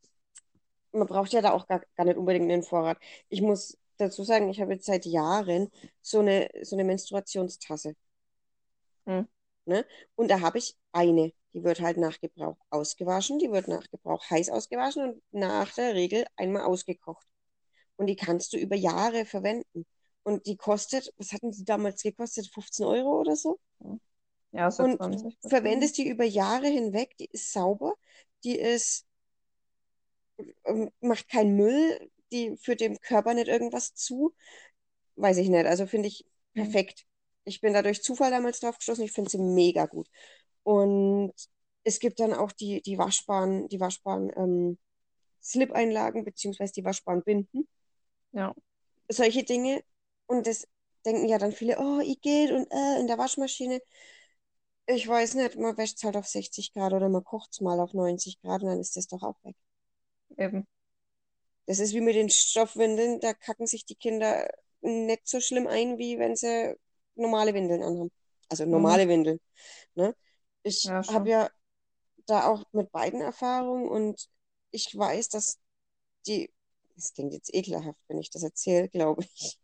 Speaker 1: man braucht ja da auch gar, gar nicht unbedingt einen Vorrat. Ich muss dazu sagen, ich habe jetzt seit Jahren so eine, so eine Menstruationstasse.
Speaker 2: Hm.
Speaker 1: Ne? Und da habe ich eine, die wird halt nach Gebrauch ausgewaschen, die wird nach Gebrauch heiß ausgewaschen und nach der Regel einmal ausgekocht. Und die kannst du über Jahre verwenden. Und die kostet, was hatten die damals gekostet? 15 Euro oder so?
Speaker 2: ja, so
Speaker 1: Und
Speaker 2: 20
Speaker 1: du
Speaker 2: wahrscheinlich.
Speaker 1: verwendest die über Jahre hinweg, die ist sauber, die ist, macht keinen Müll, die führt dem Körper nicht irgendwas zu. Weiß ich nicht. Also finde ich
Speaker 2: Hm.
Speaker 1: perfekt. Ich bin da durch Zufall damals drauf gestoßen. Ich finde sie mega gut. Und es gibt dann auch die, die waschbaren, die waschbaren ähm, Slip-Einlagen beziehungsweise die waschbaren Binden.
Speaker 2: Ja,
Speaker 1: Solche Dinge. Und das denken ja dann viele, oh, ich geht und äh, in der Waschmaschine. Ich weiß nicht, man wäscht es halt auf 60 Grad oder man kocht es mal auf 90 Grad und dann ist das doch auch weg.
Speaker 2: Eben.
Speaker 1: Das ist wie mit den Stoffwindeln, da kacken sich die Kinder nicht so schlimm ein, wie wenn sie normale Windeln anhaben. Also
Speaker 2: Mhm.
Speaker 1: normale Windeln. Ne? Ich
Speaker 2: Ja,
Speaker 1: habe ja da auch mit beiden Erfahrungen und ich weiß, dass die, das klingt jetzt ekelhaft, wenn ich das erzähle, glaube ich,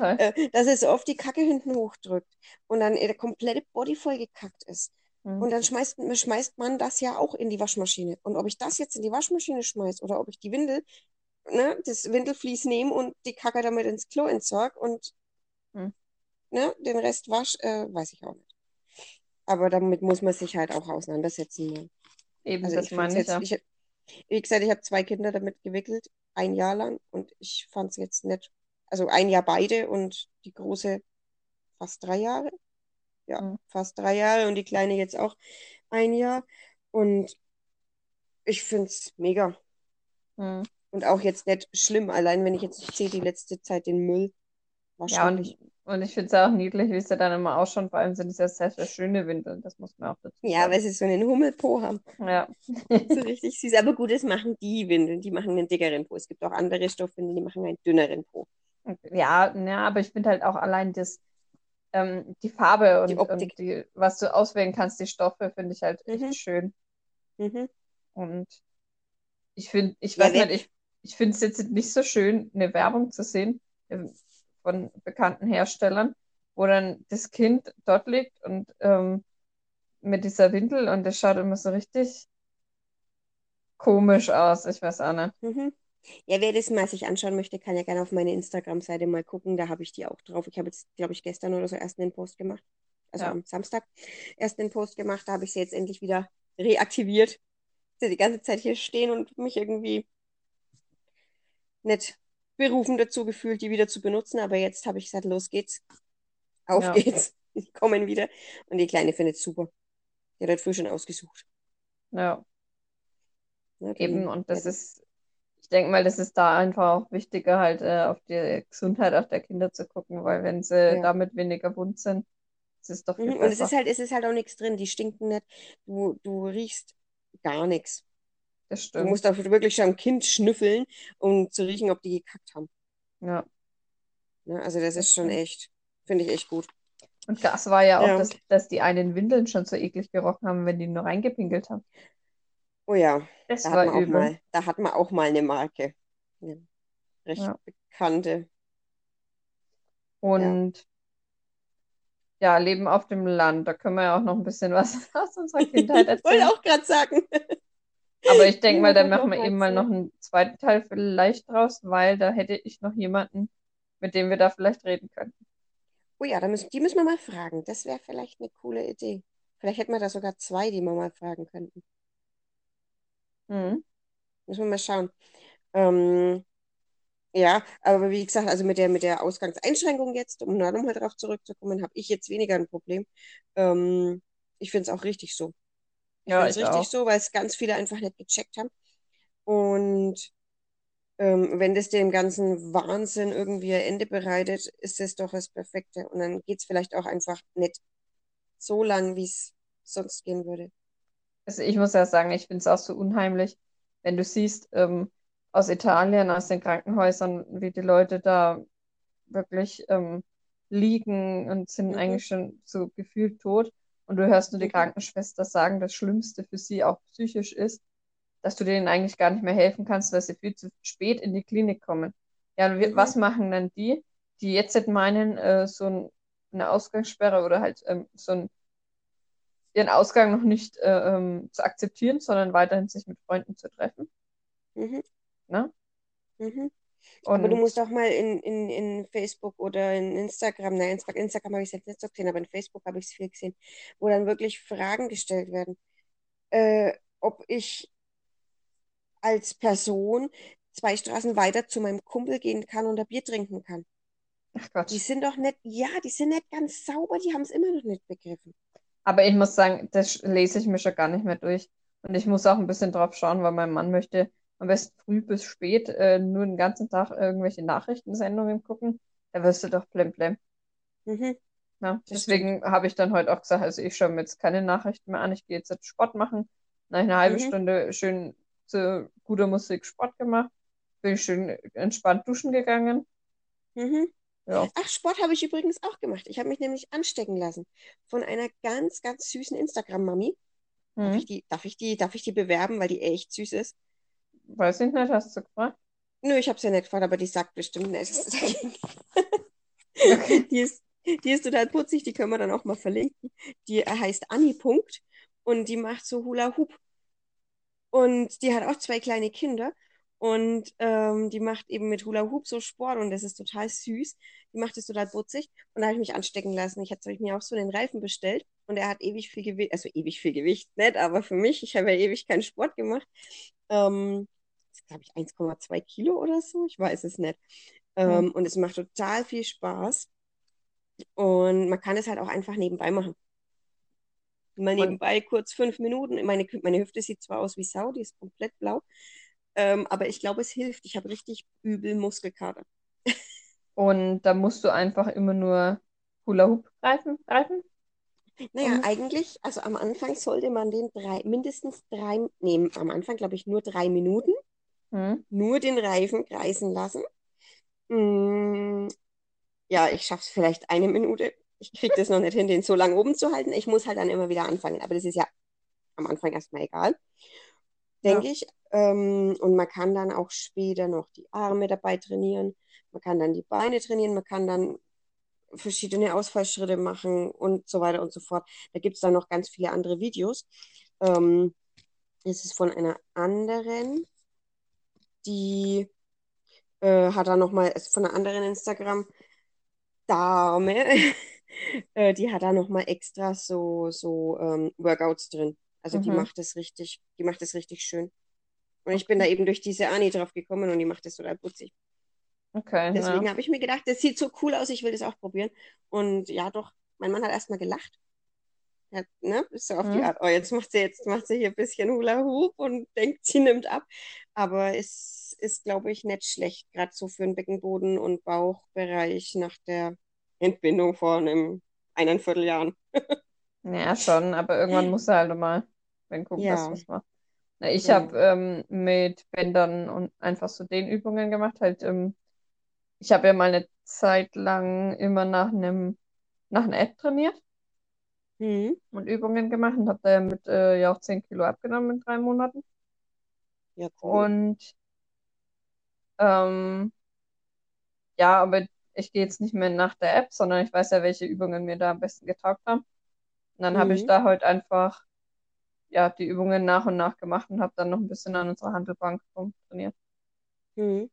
Speaker 2: halt.
Speaker 1: äh, dass es oft die Kacke hinten hochdrückt und dann der komplette Body voll gekackt ist.
Speaker 2: Hm.
Speaker 1: Und dann schmeißt, schmeißt man das ja auch in die Waschmaschine. Und ob ich das jetzt in die Waschmaschine schmeiß oder ob ich die Windel, ne, das Windelflies nehme und die Kacke damit ins Klo entsorge und
Speaker 2: Hm.
Speaker 1: ne, den Rest wasch, äh, weiß ich auch nicht. Aber damit muss man sich halt auch auseinandersetzen. Ne?
Speaker 2: Eben,
Speaker 1: Also
Speaker 2: das meine ich,
Speaker 1: wie gesagt, ich habe zwei Kinder damit gewickelt, ein Jahr lang und ich fand es jetzt nicht, also ein Jahr beide und die große fast drei Jahre. Ja,
Speaker 2: Hm.
Speaker 1: fast drei Jahre und die kleine jetzt auch ein Jahr. Und ich finde es mega.
Speaker 2: Hm.
Speaker 1: Und auch jetzt nicht schlimm, allein wenn ich jetzt sehe, die letzte Zeit den Müll war
Speaker 2: Ja, und, und ich finde es auch niedlich, wie sie dann immer ausschauen. Vor allem sind es ja sehr, sehr schöne Windeln. Das muss man auch dazu
Speaker 1: Ja,
Speaker 2: sagen.
Speaker 1: weil sie so einen Hummelpo haben.
Speaker 2: Ja.
Speaker 1: So richtig süß. Aber gut, das machen die Windeln. Die machen einen dickeren Po. Es gibt auch andere Stoffwindeln, die machen einen dünneren Po.
Speaker 2: Ja, ja, aber ich finde halt auch allein das, ähm, die Farbe
Speaker 1: Die
Speaker 2: und,
Speaker 1: Optik.
Speaker 2: und die, was du auswählen kannst, die Stoffe, finde ich halt echt
Speaker 1: Mhm.
Speaker 2: schön.
Speaker 1: Mhm.
Speaker 2: Und ich finde, ich
Speaker 1: Ja,
Speaker 2: weiß nicht, ich, ich finde es jetzt nicht so schön, eine Werbung zu sehen ähm, von bekannten Herstellern, wo dann das Kind dort liegt und ähm, mit dieser Windel und das schaut immer so richtig komisch aus. Ich weiß auch nicht.
Speaker 1: mhm. Ja, wer das mal sich anschauen möchte, kann ja gerne auf meine Instagram-Seite mal gucken. Da habe ich die auch drauf. Ich habe jetzt, glaube ich, gestern oder so erst einen Post gemacht. Also
Speaker 2: Ja,
Speaker 1: am Samstag erst einen Post gemacht. Da habe ich sie jetzt endlich wieder reaktiviert. Sie die ganze Zeit hier stehen und mich irgendwie nicht berufen dazu gefühlt, die wieder zu benutzen. Aber jetzt habe ich gesagt, los geht's. Auf
Speaker 2: ja,
Speaker 1: geht's. Die kommen wieder. Und die Kleine findet super. Die hat halt früh schon ausgesucht.
Speaker 2: ja,
Speaker 1: Ne,
Speaker 2: eben. Und das ist, ich denke mal, das ist da einfach auch wichtiger, halt äh, auf die Gesundheit auch der Kinder zu gucken, weil wenn sie
Speaker 1: ja.
Speaker 2: damit weniger wund sind, ist es doch viel
Speaker 1: Mhm. Und es ist halt, es ist halt auch nichts drin. Die stinken nicht. Du, du riechst gar nichts.
Speaker 2: Das
Speaker 1: Du
Speaker 2: stimmt.
Speaker 1: musst auch wirklich schon am Kind schnüffeln, um zu riechen, ob die gekackt haben.
Speaker 2: Ja,
Speaker 1: Ne? Also das
Speaker 2: das
Speaker 1: ist schon echt, finde ich echt gut.
Speaker 2: Und das war ja auch,
Speaker 1: Ja.
Speaker 2: dass, dass die einen Windeln schon so eklig gerochen haben, wenn die nur reingepinkelt haben.
Speaker 1: Oh ja,
Speaker 2: Das
Speaker 1: da hat
Speaker 2: war
Speaker 1: man auch
Speaker 2: übel.
Speaker 1: mal, da hat man auch mal eine Marke. Eine recht
Speaker 2: Ja.
Speaker 1: bekannte. Ja.
Speaker 2: Und ja, Leben auf dem Land, da können wir ja auch noch ein bisschen was aus unserer Kindheit
Speaker 1: Ich wollte
Speaker 2: erzählen.
Speaker 1: auch gerade sagen.
Speaker 2: Aber ich denke mal,
Speaker 1: Ja,
Speaker 2: da machen wir eben mal noch
Speaker 1: erzählen.
Speaker 2: einen zweiten Teil vielleicht draus, weil da hätte ich noch jemanden, mit dem wir da vielleicht reden könnten.
Speaker 1: Oh ja, da müssen, die müssen wir mal fragen. Das wäre vielleicht eine coole Idee. Vielleicht hätten wir da sogar zwei, die wir mal fragen könnten.
Speaker 2: Mhm.
Speaker 1: Müssen wir mal schauen. Ähm, ja, aber wie gesagt, also mit der, mit der Ausgangseinschränkung jetzt, um da nochmal drauf zurückzukommen, habe ich jetzt weniger ein Problem. Ähm, ich finde es auch richtig so. Ich
Speaker 2: Ja,
Speaker 1: finde es
Speaker 2: ich
Speaker 1: richtig
Speaker 2: auch.
Speaker 1: so, weil es ganz viele einfach nicht gecheckt haben. Und ähm, wenn das dem ganzen Wahnsinn irgendwie ein Ende bereitet, ist das doch das Perfekte. Und dann geht es vielleicht auch einfach nicht so lang, wie es sonst gehen würde.
Speaker 2: Also ich muss ja sagen, ich finde es auch so unheimlich, wenn du siehst, ähm, aus Italien, aus den Krankenhäusern, wie die Leute da wirklich ähm, liegen und sind
Speaker 1: Mhm,
Speaker 2: eigentlich schon so gefühlt tot. Und du hörst nur die
Speaker 1: mhm,
Speaker 2: Krankenschwester sagen, das Schlimmste für sie auch psychisch ist, dass du denen eigentlich gar nicht mehr helfen kannst, weil sie viel zu spät in die Klinik kommen. Ja, und
Speaker 1: mhm,
Speaker 2: was machen dann die, die jetzt meinen, äh, so ein, eine Ausgangssperre oder halt ähm, so ein, ihren Ausgang noch nicht äh, ähm, zu akzeptieren, sondern weiterhin sich mit Freunden zu treffen,
Speaker 1: mhm,
Speaker 2: ne?
Speaker 1: mhm. Aber du musst
Speaker 2: Und
Speaker 1: auch mal in, in, in Facebook oder in Instagram, nein, Insta- Instagram habe ich es jetzt nicht so gesehen, aber in Facebook habe ich es viel gesehen, wo dann wirklich Fragen gestellt werden, äh, ob ich als Person zwei Straßen weiter zu meinem Kumpel gehen kann und ein Bier trinken kann.
Speaker 2: ach
Speaker 1: Die
Speaker 2: Gott.
Speaker 1: sind doch nicht, ja, die sind nicht ganz sauber, die haben es immer noch nicht begriffen.
Speaker 2: Aber ich muss sagen, das lese ich mir schon gar nicht mehr durch. Und ich muss auch ein bisschen drauf schauen, weil mein Mann möchte am besten früh bis spät äh, nur den ganzen Tag irgendwelche Nachrichtensendungen gucken. Da wirst du doch blemblem.
Speaker 1: Mhm,
Speaker 2: Ja, deswegen habe ich dann heute auch gesagt, also ich schaue mir jetzt keine Nachrichten mehr an, ich gehe jetzt Sport machen. Dann habe ich eine halbe
Speaker 1: Mhm,
Speaker 2: Stunde schön zu guter Musik Sport gemacht, bin ich schön entspannt duschen gegangen.
Speaker 1: mhm.
Speaker 2: Ja.
Speaker 1: Ach, Sport habe ich übrigens auch gemacht. Ich habe mich nämlich anstecken lassen von einer ganz, ganz süßen Instagram-Mami. Darf ich
Speaker 2: Hm.
Speaker 1: die, darf ich die, darf ich die bewerben, weil die echt süß ist?
Speaker 2: Weiß ich nicht, hast du gefragt?
Speaker 1: Nö, ich habe sie ja nicht gefragt, aber die sagt bestimmt dagegen.
Speaker 2: Okay.
Speaker 1: Die ist, die ist total putzig, die können wir dann auch mal verlinken. Die heißt Anni Punkt und die macht so Hula Hoop. Und die hat auch zwei kleine Kinder und ähm, die macht eben mit Hula Hoop so Sport und das ist total süß. Die macht es total putzig und da habe ich mich anstecken lassen. Ich hatte mir auch so den Reifen bestellt und er hat ewig viel Gewicht, also ewig viel Gewicht nicht, aber für mich, ich habe ja ewig keinen Sport gemacht. Ähm, das ist, glaube ich, 1,2 Kilo oder so, ich weiß es nicht.
Speaker 2: Hm.
Speaker 1: Ähm, und es macht total viel Spaß und man kann es halt auch einfach nebenbei machen. Mal nebenbei kurz fünf Minuten. Meine, meine Hüfte sieht zwar aus wie Sau, die ist komplett blau, ähm, aber ich glaube, es hilft. Ich habe richtig übel Muskelkater.
Speaker 2: und da musst du einfach immer nur Hula-Hoop-Reifen reifen
Speaker 1: Naja,
Speaker 2: um.
Speaker 1: eigentlich, also am Anfang sollte man den drei, mindestens drei, nehmen. Am Anfang glaube ich nur drei Minuten,
Speaker 2: Hm.
Speaker 1: nur den Reifen kreisen lassen. Mm, ja, ich schaffe es vielleicht eine Minute. Ich kriege das noch nicht hin, den so lange oben zu halten. Ich muss halt dann immer wieder anfangen. Aber das ist ja am Anfang erstmal egal.
Speaker 2: Ja.
Speaker 1: denke ich. Ähm, und man kann dann auch später noch die Arme dabei trainieren. Man kann dann die Beine trainieren. Man kann dann verschiedene Ausfallschritte machen und so weiter und so fort. Da gibt es dann noch ganz viele andere Videos. Ähm, es ist von einer anderen, die äh, hat dann nochmal, ist von einer anderen Instagram-Dame, äh, die hat da nochmal extra so, so ähm, Workouts drin. Also die
Speaker 2: Mhm.
Speaker 1: macht es richtig, die macht es richtig schön. Und ich bin da eben durch diese Ani drauf gekommen und die macht das total putzig.
Speaker 2: Okay, ja.
Speaker 1: Deswegen habe ich mir gedacht, das sieht so cool aus, ich will das auch probieren. Und ja, doch, mein Mann hat erstmal gelacht. Er Hat, ne, ist so auf die
Speaker 2: Hm.
Speaker 1: Art, oh, jetzt macht sie, jetzt macht sie hier ein bisschen Hula Hoop und denkt, sie nimmt ab. Aber es ist, glaube ich, nicht schlecht, gerade so für den Beckenboden- und Bauchbereich nach der Entbindung vor einem eineinviertel Jahren.
Speaker 2: Ja, schon, aber irgendwann musst du halt mal, wenn gucken, dass du
Speaker 1: Ja,
Speaker 2: was machst. Na, ich habe
Speaker 1: genau.
Speaker 2: ähm, mit Bändern und einfach so Dehnübungen gemacht. Halt, ähm, ich habe ja mal eine Zeit lang immer nach einem, nach einer App trainiert
Speaker 1: Hm,
Speaker 2: und Übungen gemacht und habe da ja mit äh, ja auch 10 Kilo abgenommen in drei Monaten.
Speaker 1: ja, cool.
Speaker 2: Und ähm, ja, aber ich gehe jetzt nicht mehr nach der App, sondern ich weiß ja, welche Übungen mir da am besten getaugt haben. Und dann habe ich da heute einfach ja, die Übungen nach und nach gemacht und habe dann noch ein bisschen an unserer Handelbank trainiert.
Speaker 1: hm.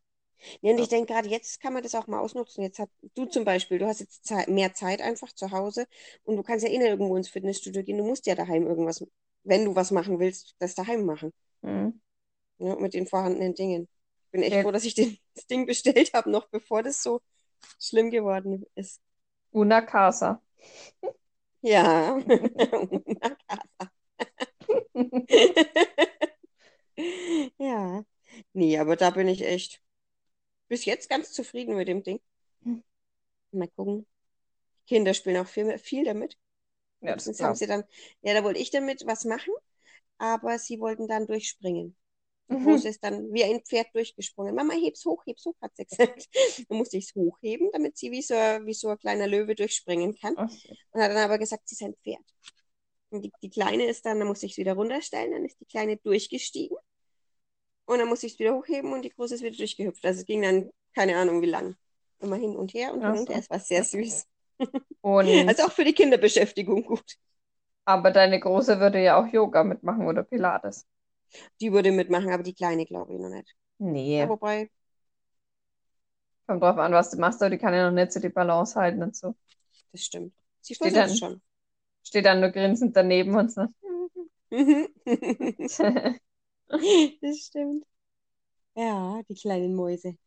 Speaker 1: Ja, und ich denke, gerade jetzt kann man das auch mal ausnutzen. Jetzt hat du zum Beispiel, du hast jetzt Zeit, mehr Zeit einfach zu Hause und du kannst ja eh nicht irgendwo ins Fitnessstudio gehen. Du musst ja daheim irgendwas, wenn du was machen willst, das daheim machen.
Speaker 2: Mhm.
Speaker 1: Ja, mit den vorhandenen Dingen. Ich bin echt
Speaker 2: Ja.
Speaker 1: froh, dass ich den, das Ding bestellt habe, noch bevor das so schlimm geworden ist.
Speaker 2: Una casa.
Speaker 1: Ja. Una casa. Ja. Nee, aber da bin ich echt bis jetzt ganz zufrieden mit dem Ding.
Speaker 2: Hm.
Speaker 1: Mal gucken. Kinder spielen auch viel, viel damit.
Speaker 2: Ja, das
Speaker 1: haben sie dann, ja, da wollte ich damit was machen, aber sie wollten dann durchspringen.
Speaker 2: Mhm.
Speaker 1: Große ist dann wie ein Pferd durchgesprungen. Mama, heb's hoch, heb's hoch, hat sie gesagt. Dann musste ich es hochheben, damit sie wie so, wie so ein kleiner Löwe durchspringen kann.
Speaker 2: So.
Speaker 1: Und hat dann aber gesagt, sie ist ein Pferd. Und die, die Kleine ist dann, dann musste ich es wieder runterstellen, dann ist die Kleine durchgestiegen. Und dann musste ich es wieder hochheben und die Große ist wieder durchgehüpft. Also es ging dann keine Ahnung wie lang. Immer hin und her und hin und her. Es war sehr süß.
Speaker 2: Und,
Speaker 1: Also auch für die Kinderbeschäftigung gut.
Speaker 2: aber deine Große würde ja auch Yoga mitmachen oder Pilates.
Speaker 1: Die würde mitmachen, aber die Kleine glaube ich noch nicht.
Speaker 2: Nee,
Speaker 1: Ja, wobei,
Speaker 2: kommt drauf an, was du machst, aber die kann ja noch nicht so die Balance halten und so.
Speaker 1: das stimmt. Sie
Speaker 2: Steht
Speaker 1: versucht
Speaker 2: dann-
Speaker 1: schon.
Speaker 2: Steht dann nur grinsend daneben und so.
Speaker 1: Das stimmt. Ja, die kleinen Mäuse.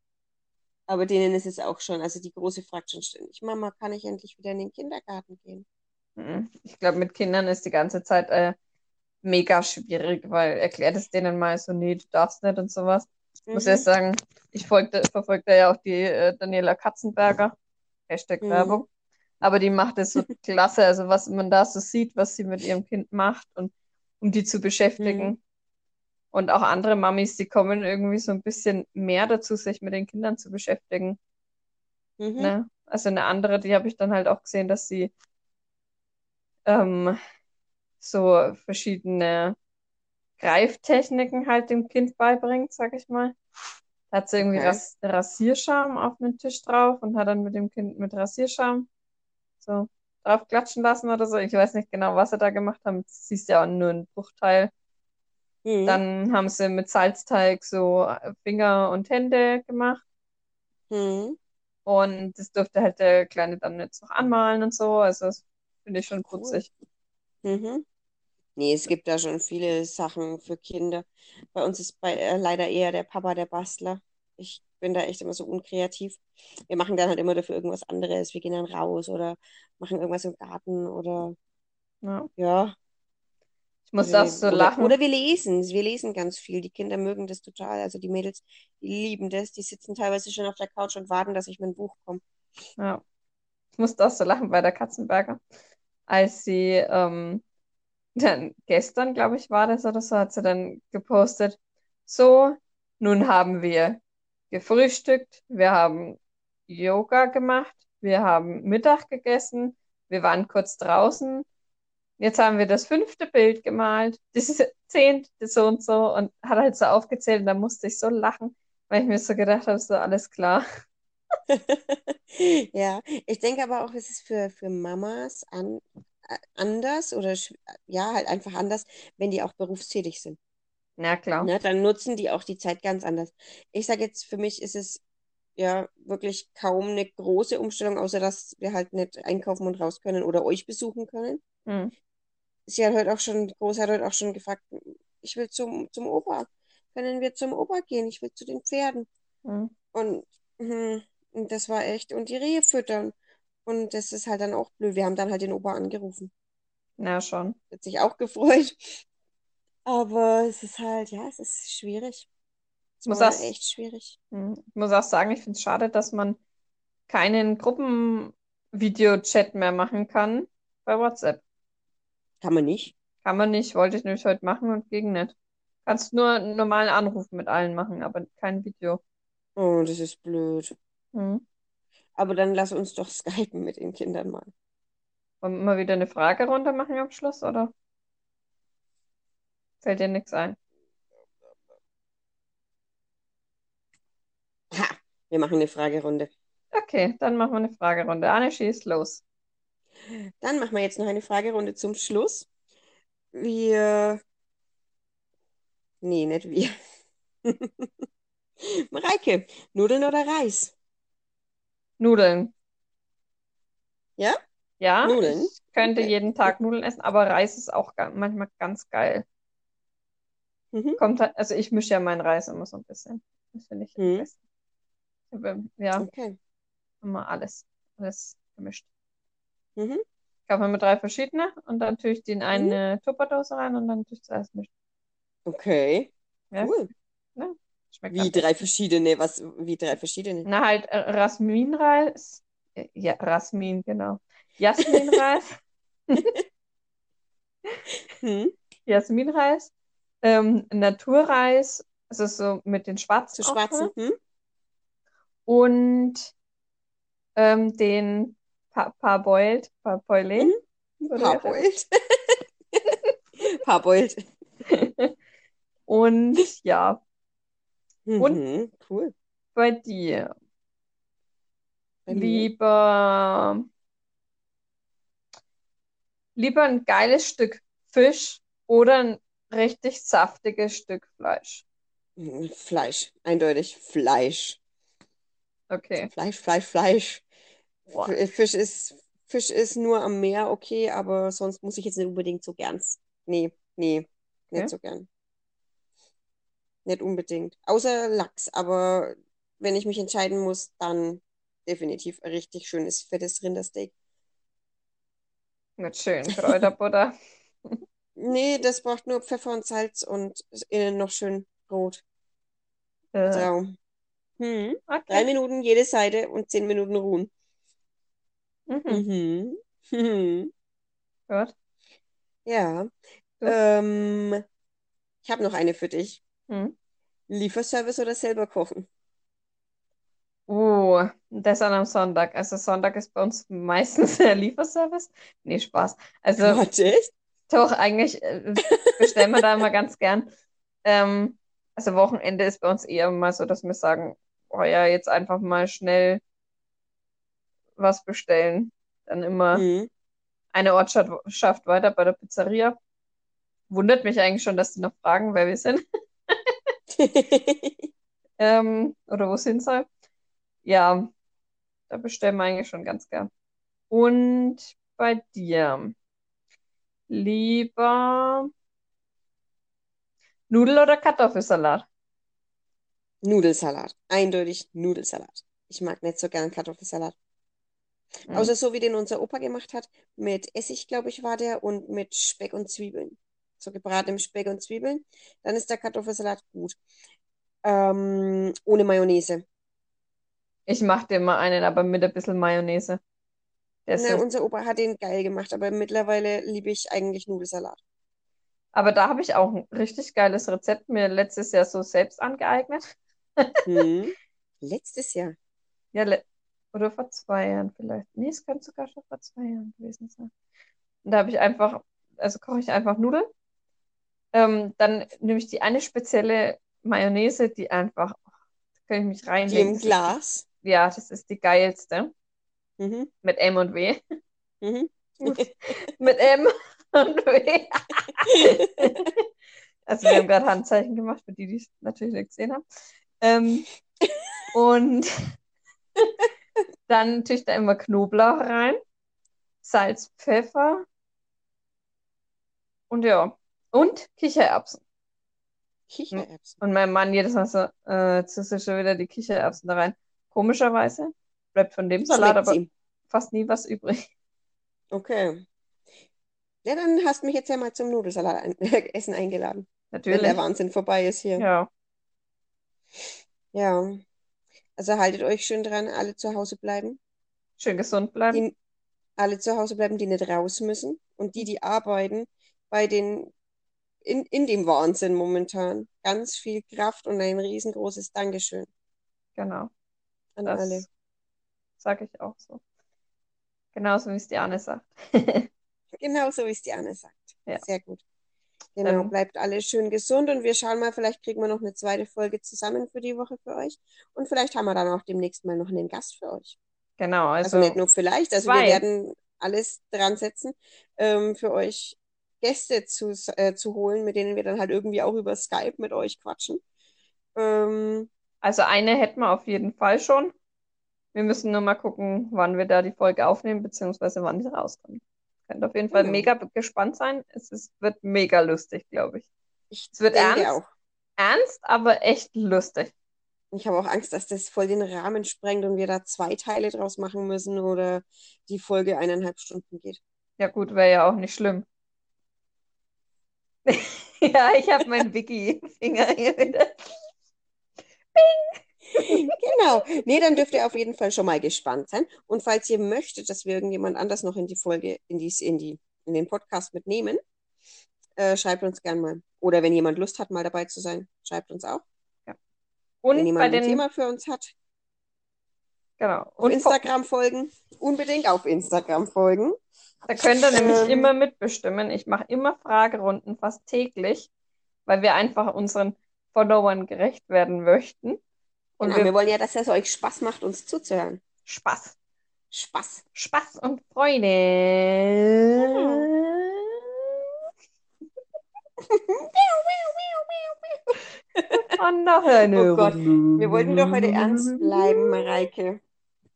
Speaker 1: Aber denen ist es auch schon, also die Große fragt schon ständig, Mama, kann ich endlich wieder in den Kindergarten gehen?
Speaker 2: Mhm. Ich glaube, mit Kindern ist die ganze Zeit äh, mega schwierig, weil erklärt es denen mal so, nee, du darfst nicht und sowas. Ich muss
Speaker 1: Mhm.
Speaker 2: erst sagen, ich folgte, verfolge da ja auch die äh, Daniela Katzenberger, Hashtag
Speaker 1: Mhm.
Speaker 2: Werbung. Aber die macht es so klasse, also was man da so sieht, was sie mit ihrem Kind macht und um die zu beschäftigen.
Speaker 1: Mhm.
Speaker 2: Und auch andere Mamis, die kommen irgendwie so ein bisschen mehr dazu, sich mit den Kindern zu beschäftigen.
Speaker 1: Mhm.
Speaker 2: Ne? Also eine andere, die habe ich dann halt auch gesehen, dass sie ähm, so verschiedene Greiftechniken halt dem Kind beibringt, sag ich mal. Da hat sie irgendwie
Speaker 1: Okay.
Speaker 2: Ras Rasierschaum auf den Tisch drauf und hat dann mit dem Kind mit Rasierschaum so drauf klatschen lassen oder so. Ich weiß nicht genau, was sie da gemacht haben. Du siehst ja auch nur einen Bruchteil.
Speaker 1: Mhm.
Speaker 2: Dann haben sie mit Salzteig so Finger und Hände gemacht.
Speaker 1: Mhm.
Speaker 2: Und das durfte halt der Kleine dann jetzt noch anmalen und so. Also das finde ich schon
Speaker 1: Cool.
Speaker 2: putzig.
Speaker 1: Mhm. Nee, es gibt da schon viele Sachen für Kinder. Bei uns ist bei, äh, leider eher der Papa der Bastler. Ich bin da echt immer so unkreativ. Wir machen dann halt immer dafür irgendwas anderes. Wir gehen dann raus oder machen irgendwas im Garten oder
Speaker 2: Ja.
Speaker 1: ja.
Speaker 2: Ich muss
Speaker 1: Also
Speaker 2: auch so
Speaker 1: oder,
Speaker 2: lachen.
Speaker 1: oder wir lesen. Wir lesen ganz viel. Die Kinder mögen das total. Also die Mädels, die lieben das. Die sitzen teilweise schon auf der Couch und warten, dass ich mit dem Buch komme.
Speaker 2: Ja. Ich musste auch so lachen bei der Katzenberger, als sie ähm, dann gestern, glaube ich, war das oder so, hat sie dann gepostet, so, nun haben wir gefrühstückt, wir haben Yoga gemacht, wir haben Mittag gegessen, wir waren kurz draußen, jetzt haben wir das fünfte Bild gemalt, das ist zehnte so und so und hat halt so aufgezählt und da musste ich so lachen, weil ich mir so gedacht habe, so alles klar.
Speaker 1: Ja, ich denke aber auch, es ist für, für Mamas an, äh, anders oder ja, halt einfach anders, wenn die auch berufstätig sind.
Speaker 2: Ja, klar.
Speaker 1: Ne? Dann nutzen die auch die Zeit ganz anders. Ich sage jetzt, für mich ist es ja wirklich kaum eine große Umstellung, außer dass wir halt nicht einkaufen und raus können oder euch besuchen können.
Speaker 2: Hm.
Speaker 1: Sie hat heute auch schon, die Große hat heute auch schon gefragt, ich will zum, zum Opa. Können wir zum Opa gehen? Ich will zu den Pferden.
Speaker 2: Hm.
Speaker 1: Und, hm, und das war echt. Und die Rehe füttern. Und das ist halt dann auch blöd. Wir haben dann halt den Opa angerufen.
Speaker 2: Ja, schon.
Speaker 1: Hat sich auch gefreut. Aber es ist halt, ja, es ist schwierig. Es
Speaker 2: muss
Speaker 1: war
Speaker 2: auch,
Speaker 1: echt schwierig.
Speaker 2: hm, ich muss auch sagen, ich finde es schade, dass man keinen Gruppenvideo-Chat mehr machen kann bei WhatsApp.
Speaker 1: Kann man nicht.
Speaker 2: Kann man nicht, wollte ich nämlich heute machen und ging nicht. Kannst nur einen normalen Anruf mit allen machen, aber kein Video.
Speaker 1: Oh, das ist blöd.
Speaker 2: Hm.
Speaker 1: Aber dann lass uns doch skypen mit den Kindern mal.
Speaker 2: Wollen wir mal wieder eine Fragerunde machen am Schluss, oder? Fällt dir nichts ein?
Speaker 1: Ha, wir machen eine Fragerunde.
Speaker 2: Okay, dann machen wir eine Fragerunde. Anne, schieß los.
Speaker 1: Dann machen wir jetzt noch eine Fragerunde zum Schluss. Wir. Nee, nicht wir. Mareike, Nudeln oder Reis?
Speaker 2: Nudeln.
Speaker 1: Ja?
Speaker 2: Ja,
Speaker 1: Nudeln?
Speaker 2: ich könnte
Speaker 1: Okay.
Speaker 2: jeden Tag Nudeln essen, aber Reis ist auch manchmal ganz geil.
Speaker 1: Mhm.
Speaker 2: Kommt halt, also ich mische ja meinen Reis immer so ein bisschen. Das finde ich
Speaker 1: Mhm.
Speaker 2: habe, ja,
Speaker 1: Okay.
Speaker 2: immer alles, alles gemischt.
Speaker 1: Mhm.
Speaker 2: Ich kaufe mir drei verschiedene und dann tue ich die in
Speaker 1: Mhm.
Speaker 2: eine Tupperdose rein und dann tue ich zuerst mischen.
Speaker 1: Okay.
Speaker 2: Ja,
Speaker 1: Cool.
Speaker 2: ja, schmeckt
Speaker 1: Wie drei verschiedene, was, wie drei verschiedene?
Speaker 2: Na halt äh, Rasminreis. Ja, Rasmin, genau. Jasminreis.
Speaker 1: Hm?
Speaker 2: Jasminreis. Ähm, Naturreis, also so mit den schwarzen auch
Speaker 1: schwarzen? Hm?
Speaker 2: Und ähm, den pa Parboiled, Parboiled,
Speaker 1: Mhm. Parboiled. Parboiled.
Speaker 2: Und ja, und
Speaker 1: Mhm. Cool.
Speaker 2: bei dir
Speaker 1: Bei
Speaker 2: lieber, lieber ein geiles Stück Fisch oder ein richtig saftiges Stück Fleisch.
Speaker 1: Hm, Fleisch. Eindeutig Fleisch.
Speaker 2: Okay.
Speaker 1: Fleisch, Fleisch, Fleisch.
Speaker 2: Boah.
Speaker 1: Fisch ist, Fisch ist nur am Meer okay, aber sonst muss ich jetzt nicht unbedingt so gern. Nee, nee, nicht
Speaker 2: Okay.
Speaker 1: so gern. Nicht unbedingt. Außer Lachs, aber wenn ich mich entscheiden muss, dann definitiv ein richtig schönes, fettes Rindersteak.
Speaker 2: Mit schön Kräuterbutter.
Speaker 1: Nee, das braucht nur Pfeffer und Salz und innen noch schön rot.
Speaker 2: Äh,
Speaker 1: Traum. Hm. Drei
Speaker 2: okay.
Speaker 1: Minuten jede Seite und zehn Minuten ruhen.
Speaker 2: Mhm.
Speaker 1: Mhm. Mhm.
Speaker 2: Gut.
Speaker 1: Ja.
Speaker 2: Du?
Speaker 1: Ähm, ich habe noch eine für dich.
Speaker 2: Hm.
Speaker 1: Lieferservice oder selber kochen?
Speaker 2: Uh, das dann am Sonntag. Also Sonntag ist bei uns meistens der Lieferservice. Nee, Spaß. Also
Speaker 1: Gott, echt?
Speaker 2: Doch, eigentlich äh, bestellen wir da immer ganz gern. Ähm, also Wochenende ist bei uns eher mal so, dass wir sagen, oh ja, jetzt einfach mal schnell was bestellen. Dann immer
Speaker 1: Mhm.
Speaker 2: eine Ortschaft weiter bei der Pizzeria. Wundert mich eigentlich schon, dass die noch fragen, wer wir sind. Ähm, oder wo es hin soll. Ja, da bestellen wir eigentlich schon ganz gern. Und bei dir? Lieber Nudel- oder Kartoffelsalat?
Speaker 1: Nudelsalat. Eindeutig Nudelsalat. Ich mag nicht so gern Kartoffelsalat.
Speaker 2: Hm.
Speaker 1: Außer so, wie den unser Opa gemacht hat. Mit Essig, glaube ich, war der und mit Speck und Zwiebeln. So gebratenem Speck und Zwiebeln. Dann ist der Kartoffelsalat gut. Ähm, ohne Mayonnaise.
Speaker 2: Ich mache dir mal einen, aber mit ein bisschen Mayonnaise.
Speaker 1: Na, unser Opa hat den geil gemacht, aber mittlerweile liebe ich eigentlich Nudelsalat.
Speaker 2: aber da habe ich auch ein richtig geiles Rezept mir letztes Jahr so selbst angeeignet.
Speaker 1: Hm. Letztes Jahr.
Speaker 2: Ja, le oder vor zwei Jahren vielleicht. Nee, es könnte sogar schon vor zwei Jahren gewesen sein. Und da habe ich einfach, also koche ich einfach Nudeln. Ähm, dann nehme ich die eine spezielle Mayonnaise, die einfach, oh, da kann ich mich
Speaker 1: Die
Speaker 2: reinlegen.
Speaker 1: im
Speaker 2: die,
Speaker 1: Glas.
Speaker 2: ja, das ist die geilste.
Speaker 1: Mhm.
Speaker 2: Mit M und W.
Speaker 1: Mhm.
Speaker 2: Mit M und W. Also wir haben gerade Handzeichen gemacht, für die, die es natürlich nicht gesehen haben. Ähm, und dann tue ich da immer Knoblauch rein, Salz, Pfeffer und ja. Und Kichererbsen.
Speaker 1: Kichererbsen.
Speaker 2: Und mein Mann jedes Mal so, äh, jetzt ist schon wieder die Kichererbsen da rein. Komischerweise bleibt von dem Salat aber
Speaker 1: ihm.
Speaker 2: fast nie was übrig.
Speaker 1: Okay. Ja, dann hast du mich jetzt ja mal zum Nudelsalat ein Essen eingeladen, wenn der
Speaker 2: Natürlich.
Speaker 1: Wahnsinn vorbei ist hier.
Speaker 2: Ja,
Speaker 1: Ja. Also haltet euch schön dran, alle zu Hause bleiben.
Speaker 2: schön gesund bleiben.
Speaker 1: Die alle zu Hause bleiben, die nicht raus müssen. Und die, die arbeiten, bei den, in, in dem Wahnsinn momentan. Ganz viel Kraft und ein riesengroßes Dankeschön
Speaker 2: Genau.
Speaker 1: an alle.
Speaker 2: Sage ich auch so. Genauso wie es die Anne sagt.
Speaker 1: Genauso wie es die Anne sagt.
Speaker 2: Ja.
Speaker 1: Sehr gut. Genau,
Speaker 2: Dann,
Speaker 1: bleibt alle schön gesund und wir schauen mal, vielleicht kriegen wir noch eine zweite Folge zusammen für die Woche für euch. Und vielleicht haben wir dann auch demnächst mal noch einen Gast für euch.
Speaker 2: genau,
Speaker 1: Also nicht
Speaker 2: also
Speaker 1: nur vielleicht, also wir
Speaker 2: zwei.
Speaker 1: werden alles dran setzen, ähm, für euch Gäste zu, äh, zu holen, mit denen wir dann halt irgendwie auch über Skype mit euch quatschen. Ähm,
Speaker 2: Also eine hätten wir auf jeden Fall schon. Wir müssen nur mal gucken, wann wir da die Folge aufnehmen, beziehungsweise wann sie rauskommt. Könnt auf jeden Fall
Speaker 1: Genau.
Speaker 2: mega gespannt sein. Es ist, wird mega lustig, glaube ich.
Speaker 1: Ich
Speaker 2: Es wird ernst.
Speaker 1: auch.
Speaker 2: Ernst, aber echt lustig.
Speaker 1: Ich habe auch Angst, dass das voll den Rahmen sprengt und wir da zwei Teile draus machen müssen oder die Folge eineinhalb Stunden geht.
Speaker 2: Ja gut, wäre ja auch nicht schlimm. Ja, ich habe meinen Wiki-Finger hier wieder.
Speaker 1: Genau. Nee, dann dürft ihr auf jeden Fall schon mal gespannt sein. Und falls ihr möchtet, dass wir irgendjemand anders noch in die Folge, in die, in die, in den Podcast mitnehmen, äh, schreibt uns gern mal. Oder wenn jemand Lust hat, mal dabei zu sein, schreibt uns auch. Wenn
Speaker 2: Und bei
Speaker 1: jemand ein
Speaker 2: den,
Speaker 1: Thema für uns hat,
Speaker 2: genau.
Speaker 1: auf
Speaker 2: Und vor-
Speaker 1: Instagram folgen. Unbedingt auf Instagram folgen.
Speaker 2: Da könnt ihr nämlich
Speaker 1: Ähm.
Speaker 2: immer mitbestimmen. Ich mache immer Fragerunden, fast täglich, weil wir einfach unseren Followern gerecht werden möchten. Und
Speaker 1: Genau,
Speaker 2: wir
Speaker 1: wir wollen ja, dass es euch Spaß macht, uns zuzuhören.
Speaker 2: Spaß,
Speaker 1: Spaß.
Speaker 2: Spaß und Freude. Und noch eine
Speaker 1: Oh Gott. Wir wollten doch heute ernst bleiben, Mareike.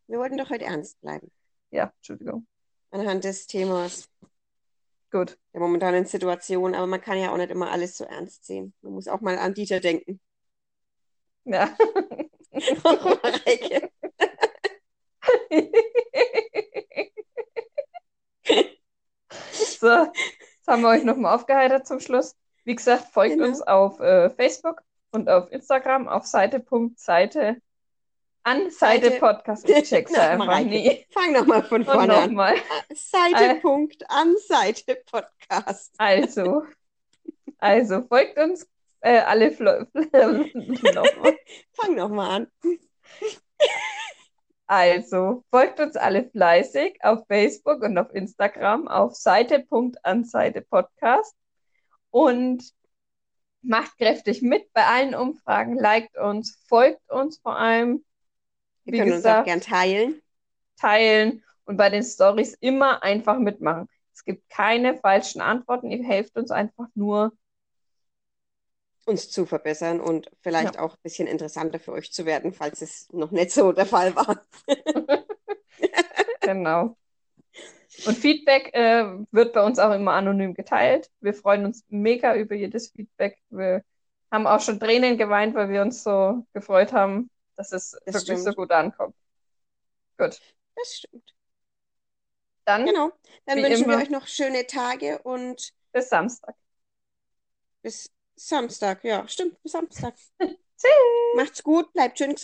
Speaker 1: Wir wollten doch heute ernst bleiben.
Speaker 2: Ja, Entschuldigung.
Speaker 1: Anhand des Themas,
Speaker 2: Gut.
Speaker 1: der momentanen Situation. Aber man kann ja auch nicht immer alles so ernst sehen. Man muss auch mal an Dieter denken.
Speaker 2: Ja.
Speaker 1: Mareike.
Speaker 2: So, jetzt haben wir euch nochmal aufgeheitert zum Schluss. Wie gesagt, folgt
Speaker 1: Genau.
Speaker 2: uns auf äh, Facebook und auf Instagram auf Seite.seite an Seite
Speaker 1: Seite-
Speaker 2: Podcast. Ich check's
Speaker 1: Na,
Speaker 2: einfach
Speaker 1: Mareike,
Speaker 2: nie.
Speaker 1: Fang nochmal von vorne an.
Speaker 2: nochmal.
Speaker 1: Seite,
Speaker 2: Äh.
Speaker 1: Punkt, an Seite, Podcast.
Speaker 2: Also, also folgt uns äh, alle nochmal.
Speaker 1: Fang nochmal an.
Speaker 2: Also, folgt uns alle fleißig auf Facebook und auf Instagram auf Seite.anseite Podcast und macht kräftig mit bei allen Umfragen, liked uns, folgt uns vor allem,
Speaker 1: Wir
Speaker 2: Wie
Speaker 1: können uns auch
Speaker 2: gesagt,
Speaker 1: gern teilen.
Speaker 2: teilen und bei den Stories immer einfach mitmachen. Es gibt keine falschen Antworten, ihr helft uns einfach nur.
Speaker 1: Uns zu verbessern und vielleicht auch ein bisschen interessanter für euch zu werden, falls es noch nicht so der Fall war.
Speaker 2: Genau. Und Feedback äh, wird bei uns auch immer anonym geteilt. Wir freuen uns mega über jedes Feedback. Wir haben auch schon Tränen geweint, weil wir uns so gefreut haben, dass es wirklich
Speaker 1: stimmt.
Speaker 2: so gut ankommt. Gut,
Speaker 1: Das stimmt.
Speaker 2: dann
Speaker 1: Genau. Dann wünschen wir
Speaker 2: immer.
Speaker 1: euch noch schöne Tage und
Speaker 2: bis Samstag.
Speaker 1: bis Samstag. Ja, stimmt, Samstag.
Speaker 2: Tschüss.
Speaker 1: Macht's gut, bleibt schön